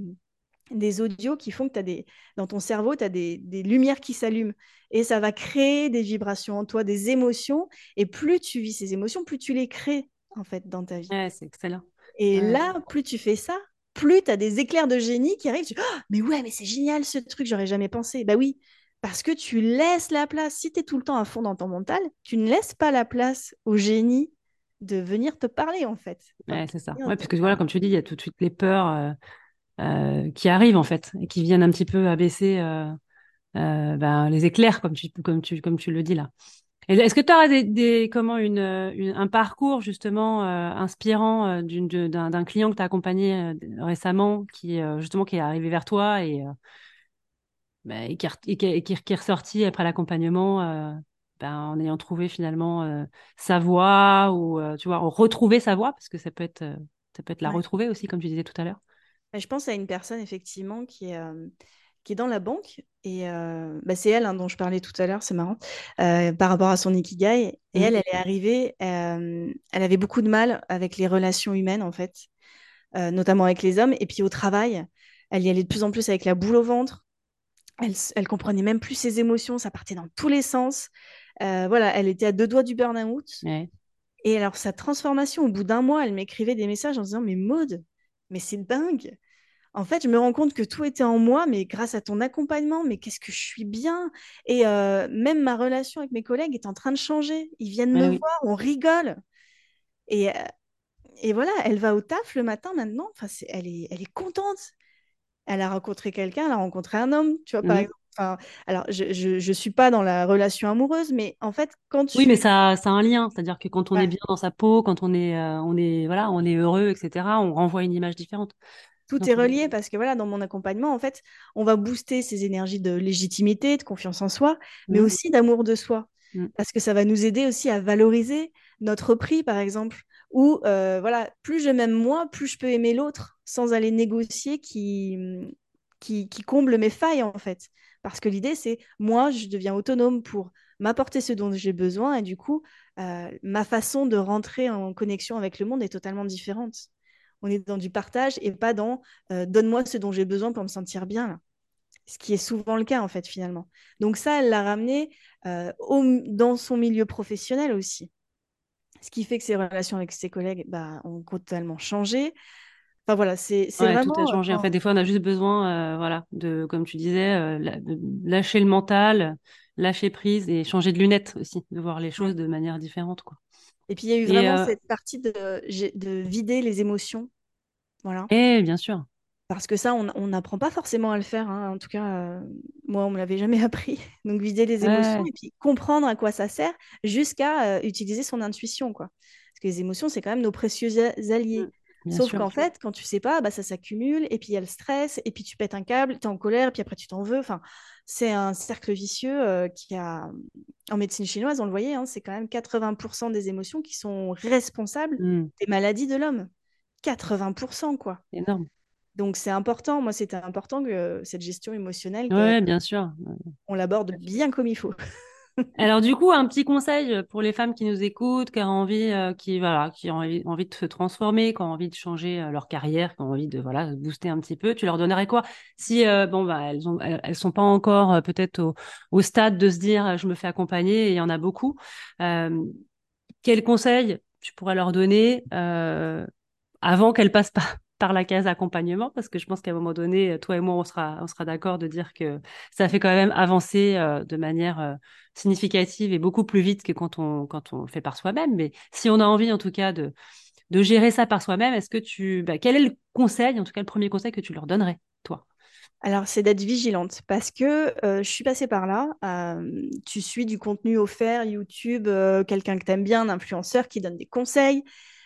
des audios qui font que as des, dans ton cerveau, tu as des, des, lumières qui s'allument. Et ça va créer des vibrations en toi, des émotions. Et plus tu vis ces émotions, plus tu les crées, en fait, dans ta vie. c'est excellent. Et là, plus tu fais ça, plus tu as des éclairs de génie qui arrivent. Tu... Oh, mais ouais, mais c'est génial ce truc, j'aurais jamais pensé. Bah oui, parce que tu laisses la place. Si tu es tout le temps à fond dans ton mental, tu ne laisses pas la place au génie de venir te parler, en fait. Ouais, c'est ça. Ouais, parce que voilà, comme tu dis, il y a tout de suite les peurs euh, euh, qui arrivent, en fait, et qui viennent un petit peu abaisser euh, ben, les éclairs, comme tu, comme, tu, comme tu le dis là. Est-ce que tu as des, des, comment une, un parcours justement inspirant d'un client que tu as accompagné récemment qui justement qui est arrivé vers toi et, bah, et, qui, et, qui, qui, est ressorti après l'accompagnement ben, en ayant trouvé finalement sa voie ou tu vois retrouver sa voie parce que ça peut être ça peut être la retrouver aussi comme tu disais tout à l'heure. Je pense à une personne effectivement qui est qui est dans la banque. Et euh, bah, c'est elle hein, dont je parlais tout à l'heure, c'est marrant, euh, par rapport à son Ikigai. Et mmh. elle, elle est arrivée, euh, elle avait beaucoup de mal avec les relations humaines, en fait, notamment avec les hommes. Et puis au travail, elle y allait de plus en plus avec la boule au ventre. Elle, elle comprenait même plus ses émotions, ça partait dans tous les sens. voilà, elle était à deux doigts du burn-out. Et alors, sa transformation, au bout d'un mois, elle m'écrivait des messages en disant Mais Maude, mais c'est dingue en fait, je me rends compte que tout était en moi, mais grâce à ton accompagnement, mais qu'est-ce que je suis bien. Et euh, même ma relation avec mes collègues est en train de changer. Ils viennent me voir, on rigole. Et, euh, et voilà, elle va au taf le matin maintenant. Enfin, elle, est, elle est contente. Elle a rencontré quelqu'un, elle a rencontré un homme, tu vois, par exemple. Enfin, alors, je ne suis pas dans la relation amoureuse, mais en fait, quand tu... Oui, mais ça, ça a un lien. C'est-à-dire que quand on est bien dans sa peau, quand on est, euh, on est, voilà, on est heureux, etc., on renvoie une image différente. Tout est relié parce que voilà, dans mon accompagnement, en fait, on va booster ces énergies de légitimité, de confiance en soi, mais mmh. aussi d'amour de soi. Mmh. Parce que ça va nous aider aussi à valoriser notre prix, par exemple. Ou euh, voilà, plus je m'aime moi, plus je peux aimer l'autre sans aller négocier qui, qui, comble mes failles, en fait. Parce que l'idée, c'est moi, je deviens autonome pour m'apporter ce dont j'ai besoin et du coup, euh, ma façon de rentrer en connexion avec le monde est totalement différente on est dans du partage et pas dans euh, donne-moi ce dont j'ai besoin pour me sentir bien. Ce qui est souvent le cas, en fait, finalement. Donc, ça, elle l'a ramené euh, dans son milieu professionnel aussi. Ce qui fait que ses relations avec ses collègues bah, ont totalement changé. Enfin, voilà, c'est vraiment. Tout a changé. En fait, des fois, on a juste besoin, euh, voilà, de, comme tu disais, de lâcher le mental, lâcher prise et changer de lunettes aussi, de voir les choses de manière différente, quoi. Et puis il y a eu vraiment cette partie de, de vider les émotions voilà. Et bien sûr. Parce que ça, on n'apprend pas forcément à le faire. Hein. En tout cas, euh, moi, on ne me l'avait jamais appris. Donc, vider les émotions et puis comprendre à quoi ça sert jusqu'à euh, utiliser son intuition. Quoi. Parce que les émotions, c'est quand même nos précieux alliés. Mmh, Sauf qu'en fait, quand tu sais pas, bah, ça s'accumule et puis il y a le stress et puis tu pètes un câble, tu es en colère, et puis après tu t'en veux. Enfin, c'est un cercle vicieux euh, qui a, en médecine chinoise, on le voyait, hein, c'est quand même 80% des émotions qui sont responsables mmh. des maladies de l'homme. 80%, quoi. Énorme. Donc c'est important, moi c'était important que cette gestion émotionnelle, Oui, bien sûr. on l'aborde bien comme il faut. Alors du coup, un petit conseil pour les femmes qui nous écoutent, qui ont envie, euh, qui voilà, qui ont envie, de se transformer, qui ont envie de changer euh, leur carrière, qui ont envie de voilà booster un petit peu. Tu leur donnerais quoi? Si euh, bon bah elles ont, elles, sont pas encore peut-être au, au, stade de se dire je me fais accompagner et il y en a beaucoup. quel conseil tu pourrais leur donner avant qu'elle passe par, par la case accompagnement, parce que je pense qu'à un moment donné, toi et moi, on sera, on sera d'accord de dire que ça fait quand même avancer euh, de manière euh, significative et beaucoup plus vite que quand on, quand on le fait par soi-même. Mais si on a envie, en tout cas, de, de gérer ça par soi-même, est-ce que tu, bah, quel est le conseil, en tout cas le premier conseil que tu leur donnerais, toi? Alors, c'est d'être vigilante parce que euh, je suis passée par là. tu suis du contenu offert, YouTube, quelqu'un que tu aimes bien, un influenceur qui donne des conseils.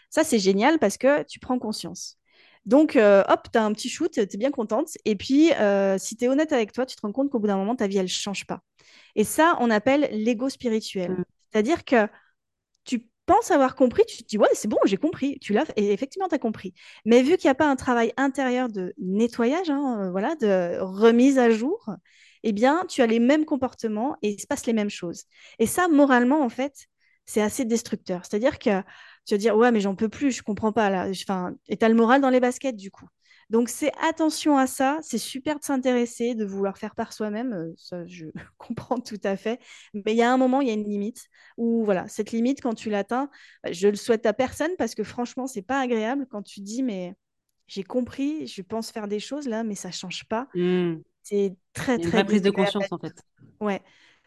Ça, c'est génial parce que tu prends conscience. Donc, euh, hop, tu as un petit shoot, tu es bien contente. Et puis, euh, si tu es honnête avec toi, tu te rends compte qu'au bout d'un moment, ta vie, elle ne change pas. Et ça, on appelle l'ego spirituel. Mm. C'est-à-dire que tu penses avoir compris, tu te dis, ouais, c'est bon, j'ai compris. Tu l'as, et effectivement, tu as compris. Mais vu qu'il n'y a pas un travail intérieur de nettoyage, hein, euh, voilà, de remise à jour, eh bien, tu as les mêmes comportements et il se passe les mêmes choses. Et ça, moralement, en fait, c'est assez destructeur. C'est-à-dire que tu vas dire ouais mais j'en peux plus, je comprends pas là. Enfin, et as le moral dans les baskets du coup. Donc c'est attention à ça, c'est super de s'intéresser, de vouloir faire par soi-même, euh, ça je comprends tout à fait. Mais il y a un moment, il y a une limite où voilà, cette limite quand tu l'atteins, bah, je le souhaite à personne parce que franchement c'est pas agréable quand tu dis mais j'ai compris, je pense faire des choses là, mais ça change pas. Mmh. C'est très très. Une prise de conscience en fait. Ouais.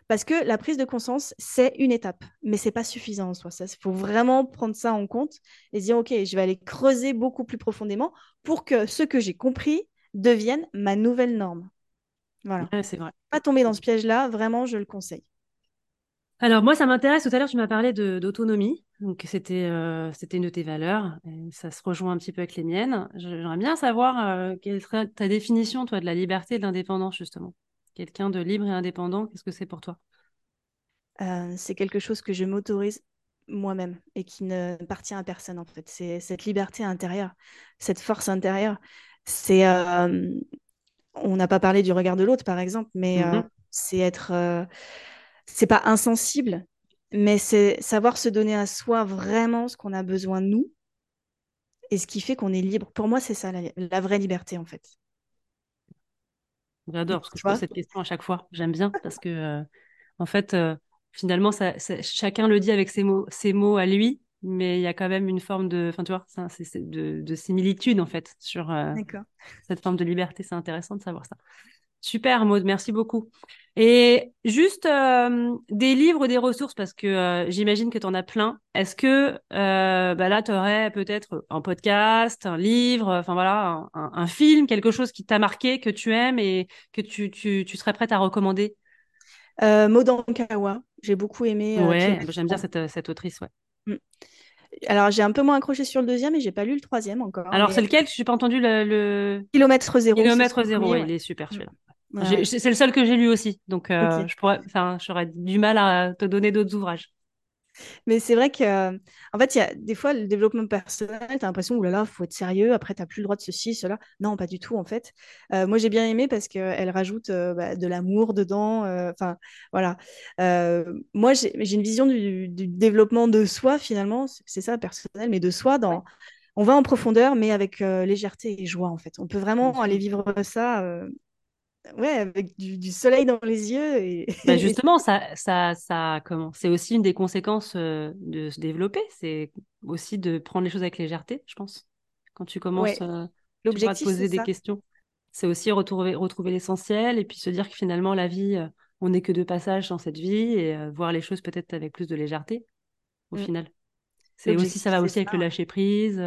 Parce que la prise de conscience, c'est une étape, mais c'est pas suffisant en soi. Il faut vraiment prendre ça en compte et se dire, OK, je vais aller creuser beaucoup plus profondément pour que ce que j'ai compris devienne ma nouvelle norme. Voilà. c'est vrai. Pas tomber dans ce piège-là, vraiment, je le conseille. Alors moi, ça m'intéresse. Tout à l'heure, tu m'as parlé d'autonomie. Donc c'était euh, c'était une de tes valeurs. Et ça se rejoint un petit peu avec les miennes. J'aimerais bien savoir euh, quelle serait ta définition, toi, de la liberté et de l'indépendance, justement. Quelqu'un de libre et indépendant, qu'est-ce que c'est pour toi? Euh, c'est quelque chose que je m'autorise moi-même et qui ne appartient à personne, en fait. C'est cette liberté intérieure, cette force intérieure. C'est, euh, on n'a pas parlé du regard de l'autre, par exemple, mais euh, Mhm. c'est être, c'est pas insensible, mais c'est savoir se donner à soi vraiment ce qu'on a besoin de nous et ce qui fait qu'on est libre. Pour moi, c'est ça la, la vraie liberté, en fait. J'adore, parce pour que je pose toi? cette question à chaque fois. J'aime bien, parce que, euh, en fait, euh, finalement, ça, ça- chacun le dit avec ses mots, ses mots à lui, mais il y a quand même une forme de, enfin, tu vois, c'est, de, de similitude, en fait, sur euh, cette forme de liberté. C'est intéressant de savoir ça. Super, Maud, merci beaucoup. Et juste euh, des livres, des ressources, parce que euh, j'imagine que tu en as plein. Est-ce que euh, bah là, tu aurais peut-être un podcast, un livre, enfin voilà, un, film, quelque chose qui t'a marqué, que tu aimes et que tu, tu, tu serais prête à recommander? Maud Ankawa, j'ai beaucoup aimé Ouais, j'aime bien cette, cette autrice, ouais. Mm. Alors, j'ai un peu moins accroché sur le deuxième et j'ai pas lu le troisième encore, Alors, c'est lequel? Je n'ai pas entendu le, le... Kilomètre Zéro, Kilomètre zéro, premier, ouais, ouais. il est super celui-là. Ouais, J'ai-. C'est le seul que j'ai lu aussi, donc euh, Ok. je pourrais, enfin, j'aurais du mal à te donner d'autres ouvrages. Mais c'est vrai que, euh, en fait, il y a des fois le développement personnel, tu as l'impression, oulala, faut être sérieux, après, tu n'as plus le droit de ceci, cela. Non, pas du tout, en fait. Euh, moi, j'ai bien aimé parce qu'elle rajoute euh, bah, de l'amour dedans. euh, Enfin, voilà. Moi, j'ai une vision du, du développement de soi, finalement, c'est ça, personnel, mais de soi, Ouais, dans... on va en profondeur, mais avec légèreté et joie, en fait. On peut vraiment aller vivre ça, ouais, avec du, du soleil dans les yeux. Et, Bah et- justement, ça, ça, ça, comment? C'est aussi une des conséquences euh, de se développer. C'est aussi de prendre les choses avec légèreté, je pense. Quand tu commences, ouais, euh, tu à te poser des ça. questions. C'est aussi retrouver, retrouver l'essentiel et puis se dire que finalement, la vie, euh, on n'est que de passage dans cette vie et voir les choses peut-être avec plus de légèreté, au Mm. final. C'est aussi, ça va aussi ça. avec le lâcher prise,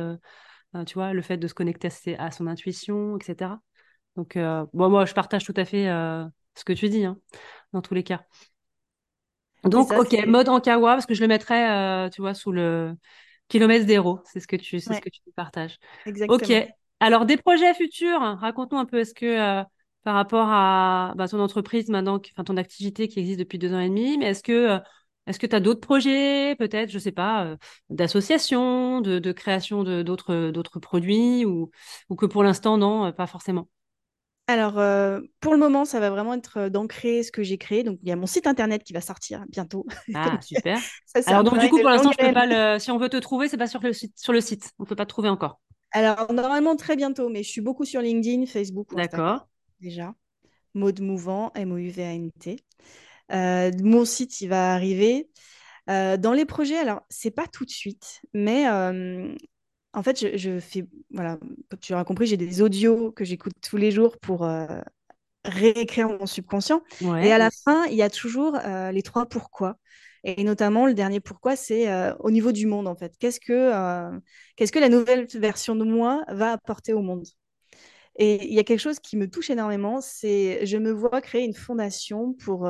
tu vois, le fait de se connecter à son intuition, etc. Donc, euh, bon, moi, je partage tout à fait euh, ce que tu dis, hein, dans tous les cas. Donc, ça, ok, mode en kawa, parce que je le mettrais, euh, tu vois, sous le kilomètre zéro. C'est ce que tu, c'est ce que tu partages. Ok. exactement. Alors, des projets futurs, hein, raconte-nous un peu, est-ce que par rapport à bah, ton entreprise maintenant, enfin ton activité qui existe depuis deux ans et demi, mais est-ce que est-ce que tu as d'autres projets, peut-être, je sais pas, euh, d'association, de, de création d'autres d'autres produits ou, ou que pour l'instant, non, pas forcément? Alors, euh, pour le moment, ça va vraiment être euh, d'ancrer ce que j'ai créé. Donc, il y a mon site internet qui va sortir bientôt. Ah, super. ça, Alors donc du coup pour l'instant longue je peux haleine. pas le si on veut te trouver c'est pas sur le site sur le site on peut pas te trouver encore. Alors, normalement, très bientôt, mais je suis beaucoup sur LinkedIn, Facebook D'accord. déjà. Mode Mouvant, M-O-U-V-A-N-T. Euh, mon site, il va arriver. Euh, dans les projets, alors, c'est pas tout de suite, mais euh, en fait, je, je fais, voilà, tu auras compris, j'ai des audios que j'écoute tous les jours pour, euh, réécrire mon subconscient. Et à la fin, il y a toujours euh, les trois pourquoi. Et notamment, le dernier pourquoi, c'est euh, au niveau du monde, en fait. Qu'est-ce que, qu'est-ce que la nouvelle version de moi va apporter au monde? Et il y a quelque chose qui me touche énormément, c'est je me vois créer une fondation pour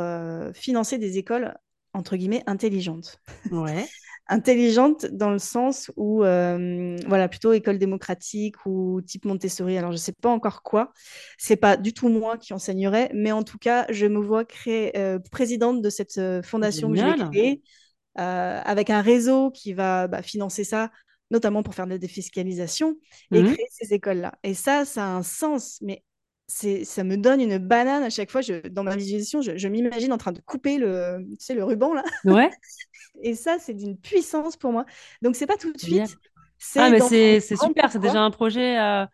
financer des écoles, entre guillemets, intelligentes Ouais. intelligente dans le sens où, euh, voilà, plutôt école démocratique ou type Montessori. Alors, je ne sais pas encore quoi. C'est pas du tout moi qui enseignerai, mais en tout cas, je me vois créer, euh, présidente de cette euh, fondation que créer euh, avec un réseau qui va bah, financer ça notamment pour faire de la défiscalisation et Mhm. créer ces écoles-là. Et ça, ça a un sens, mais ça me donne une banane à chaque fois. Je, dans ma visualisation, je, je m'imagine en train de couper le, tu sais, le ruban là. Ouais. Et ça, c'est d'une puissance pour moi. Donc, c'est pas tout de suite, Ah mais c'est super c'est déjà un projet euh,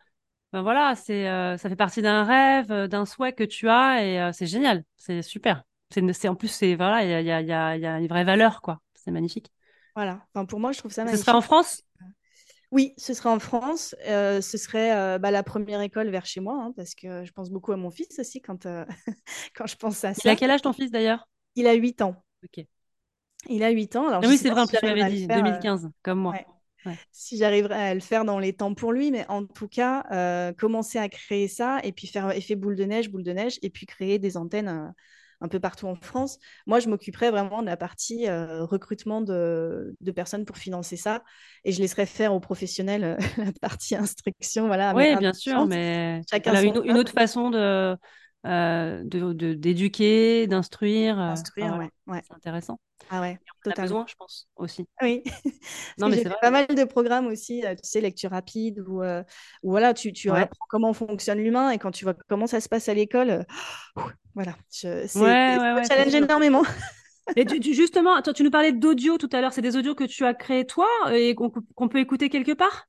ben voilà c'est euh, ça fait partie d'un rêve euh, d'un souhait que tu as et c'est génial c'est super c'est en plus c'est voilà il y a y y une vraie valeur quoi c'est magnifique. Voilà. Enfin, pour moi, je trouve ça Et ce serait en magnifique. France? Oui, ce serait en France. Euh, ce serait euh, bah, la première école vers chez moi, hein, parce que je pense beaucoup à mon fils aussi quand, euh, quand je pense à Il a ça. quel âge ton fils d'ailleurs? Il a 8 ans. Ok. Il a 8 ans. Alors, Ah oui, c'est vrai, si tu m'avais dit, faire. euh, 2015, comme moi. ouais. Ouais. si j'arriverai à le faire dans les temps pour lui, mais en tout cas, euh, commencer à créer ça et puis faire effet boule de neige, boule de neige, et puis créer des antennes euh, un peu partout en France. Moi, je m'occuperais vraiment de la partie recrutement de, de, personnes pour financer ça et je laisserais faire aux professionnels la partie instruction. Voilà, oui, bien sûr, mais chacun une, une, autre façon de d'éduquer, d'instruire. D'instruire, ouais. C'est intéressant. Ah ouais, on a besoin, je pense, aussi. Oui. non, mais j'ai pas mal de programmes aussi, tu sais, lecture rapide, où, voilà, tu, tu apprends comment fonctionne l'humain et quand tu vois comment ça se passe à l'école, voilà, c'est ouais, ouais, challenge énormément. et tu, justement, tu nous parlais d'audio tout à l'heure, c'est des audios que tu as créés toi et qu'on peut écouter quelque part?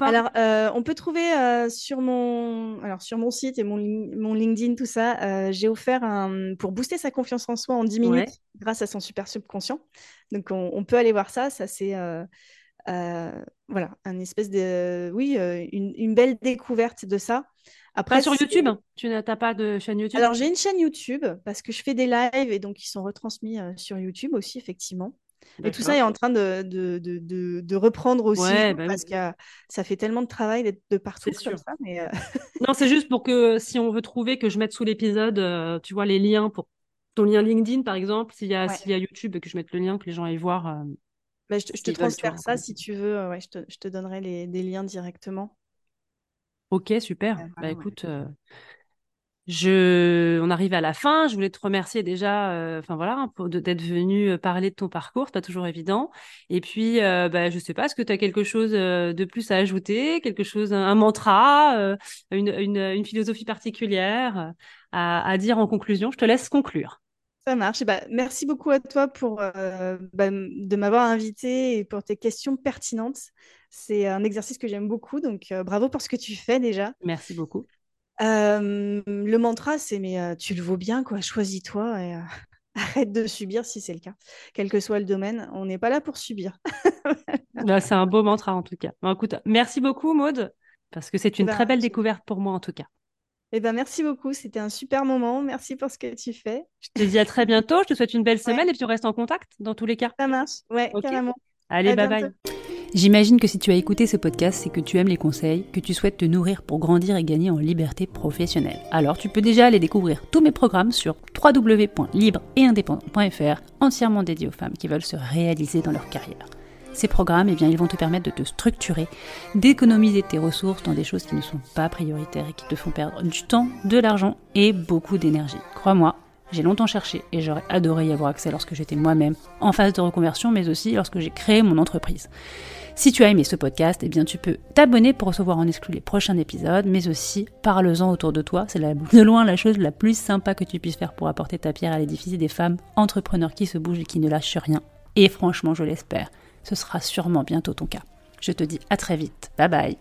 Alors, euh, on peut trouver euh, sur, mon... Alors, sur mon site et mon, mon LinkedIn, tout ça, euh, j'ai offert un... pour booster sa confiance en soi en 10 minutes grâce à son super subconscient. Donc, on, peut aller voir ça. Ça, c'est voilà, un espèce de. Oui, une, une, belle découverte de ça. Après, pas sur YouTube Tu n'as pas de chaîne YouTube? Alors, j'ai une chaîne YouTube parce que je fais des lives et donc ils sont retransmis sur YouTube aussi, effectivement. Et tout ça est en train de, de, de, de reprendre aussi, bah parce que ça fait tellement de travail d'être de partout comme ça. Mais euh, non, c'est juste pour que si on veut trouver, que je mette sous l'épisode, euh, tu vois, les liens pour ton lien LinkedIn, par exemple, s'il y, a, s'il y a YouTube, que je mette le lien, que les gens aillent voir. Euh, bah, je, te, transfère ça si tu veux. ouais, je, te, je te donnerai les, des liens directement. Ok, super. bah écoute, je, on arrive à la fin. Je voulais te remercier déjà, euh, enfin voilà, hein, d'être venu euh, parler de ton parcours. C'est pas toujours évident. Et puis, euh, bah, je sais pas, est-ce que tu as quelque chose de plus à ajouter, quelque chose, un, mantra, une, une, philosophie particulière à, dire en conclusion? Je te laisse conclure. Ça marche. Bah, merci beaucoup à toi pour bah, de m'avoir invité et pour tes questions pertinentes. C'est un exercice que j'aime beaucoup, donc bravo pour ce que tu fais déjà. Merci beaucoup. Euh, le mantra, c'est mais tu le vaux bien, quoi. Choisis-toi et arrête de subir si c'est le cas. Quel que soit le domaine, on n'est pas là pour subir. Bah, c'est un beau mantra en tout cas. écoute, merci beaucoup Maude, parce que c'est une bah, très belle découverte pour moi en tout cas. Eh ben, merci beaucoup, c'était un super moment. Merci pour ce que tu fais. Je te dis à très bientôt. Je te souhaite une belle semaine et puis on reste en contact dans tous les cas. Ça marche, ouais, carrément. Allez, bye bye. J'imagine que si tu as écouté ce podcast, c'est que tu aimes les conseils, que tu souhaites te nourrir pour grandir et gagner en liberté professionnelle. Alors tu peux déjà aller découvrir tous mes programmes sur www.libre-et-indépendant.fr, entièrement dédiés aux femmes qui veulent se réaliser dans leur carrière. Ces programmes, eh bien, ils vont te permettre de te structurer, d'économiser tes ressources dans des choses qui ne sont pas prioritaires et qui te font perdre du temps, de l'argent et beaucoup d'énergie. Crois-moi, j'ai longtemps cherché et j'aurais adoré y avoir accès lorsque j'étais moi-même en phase de reconversion, mais aussi lorsque j'ai créé mon entreprise. Si tu as aimé ce podcast, eh bien tu peux t'abonner pour recevoir en exclu les prochains épisodes, mais aussi parle-en autour de toi. C'est de loin la chose la plus sympa que tu puisses faire pour apporter ta pierre à l'édifice des femmes entrepreneurs qui se bougent et qui ne lâchent rien. Et franchement, je l'espère, ce sera sûrement bientôt ton cas. Je te dis à très vite. Bye bye.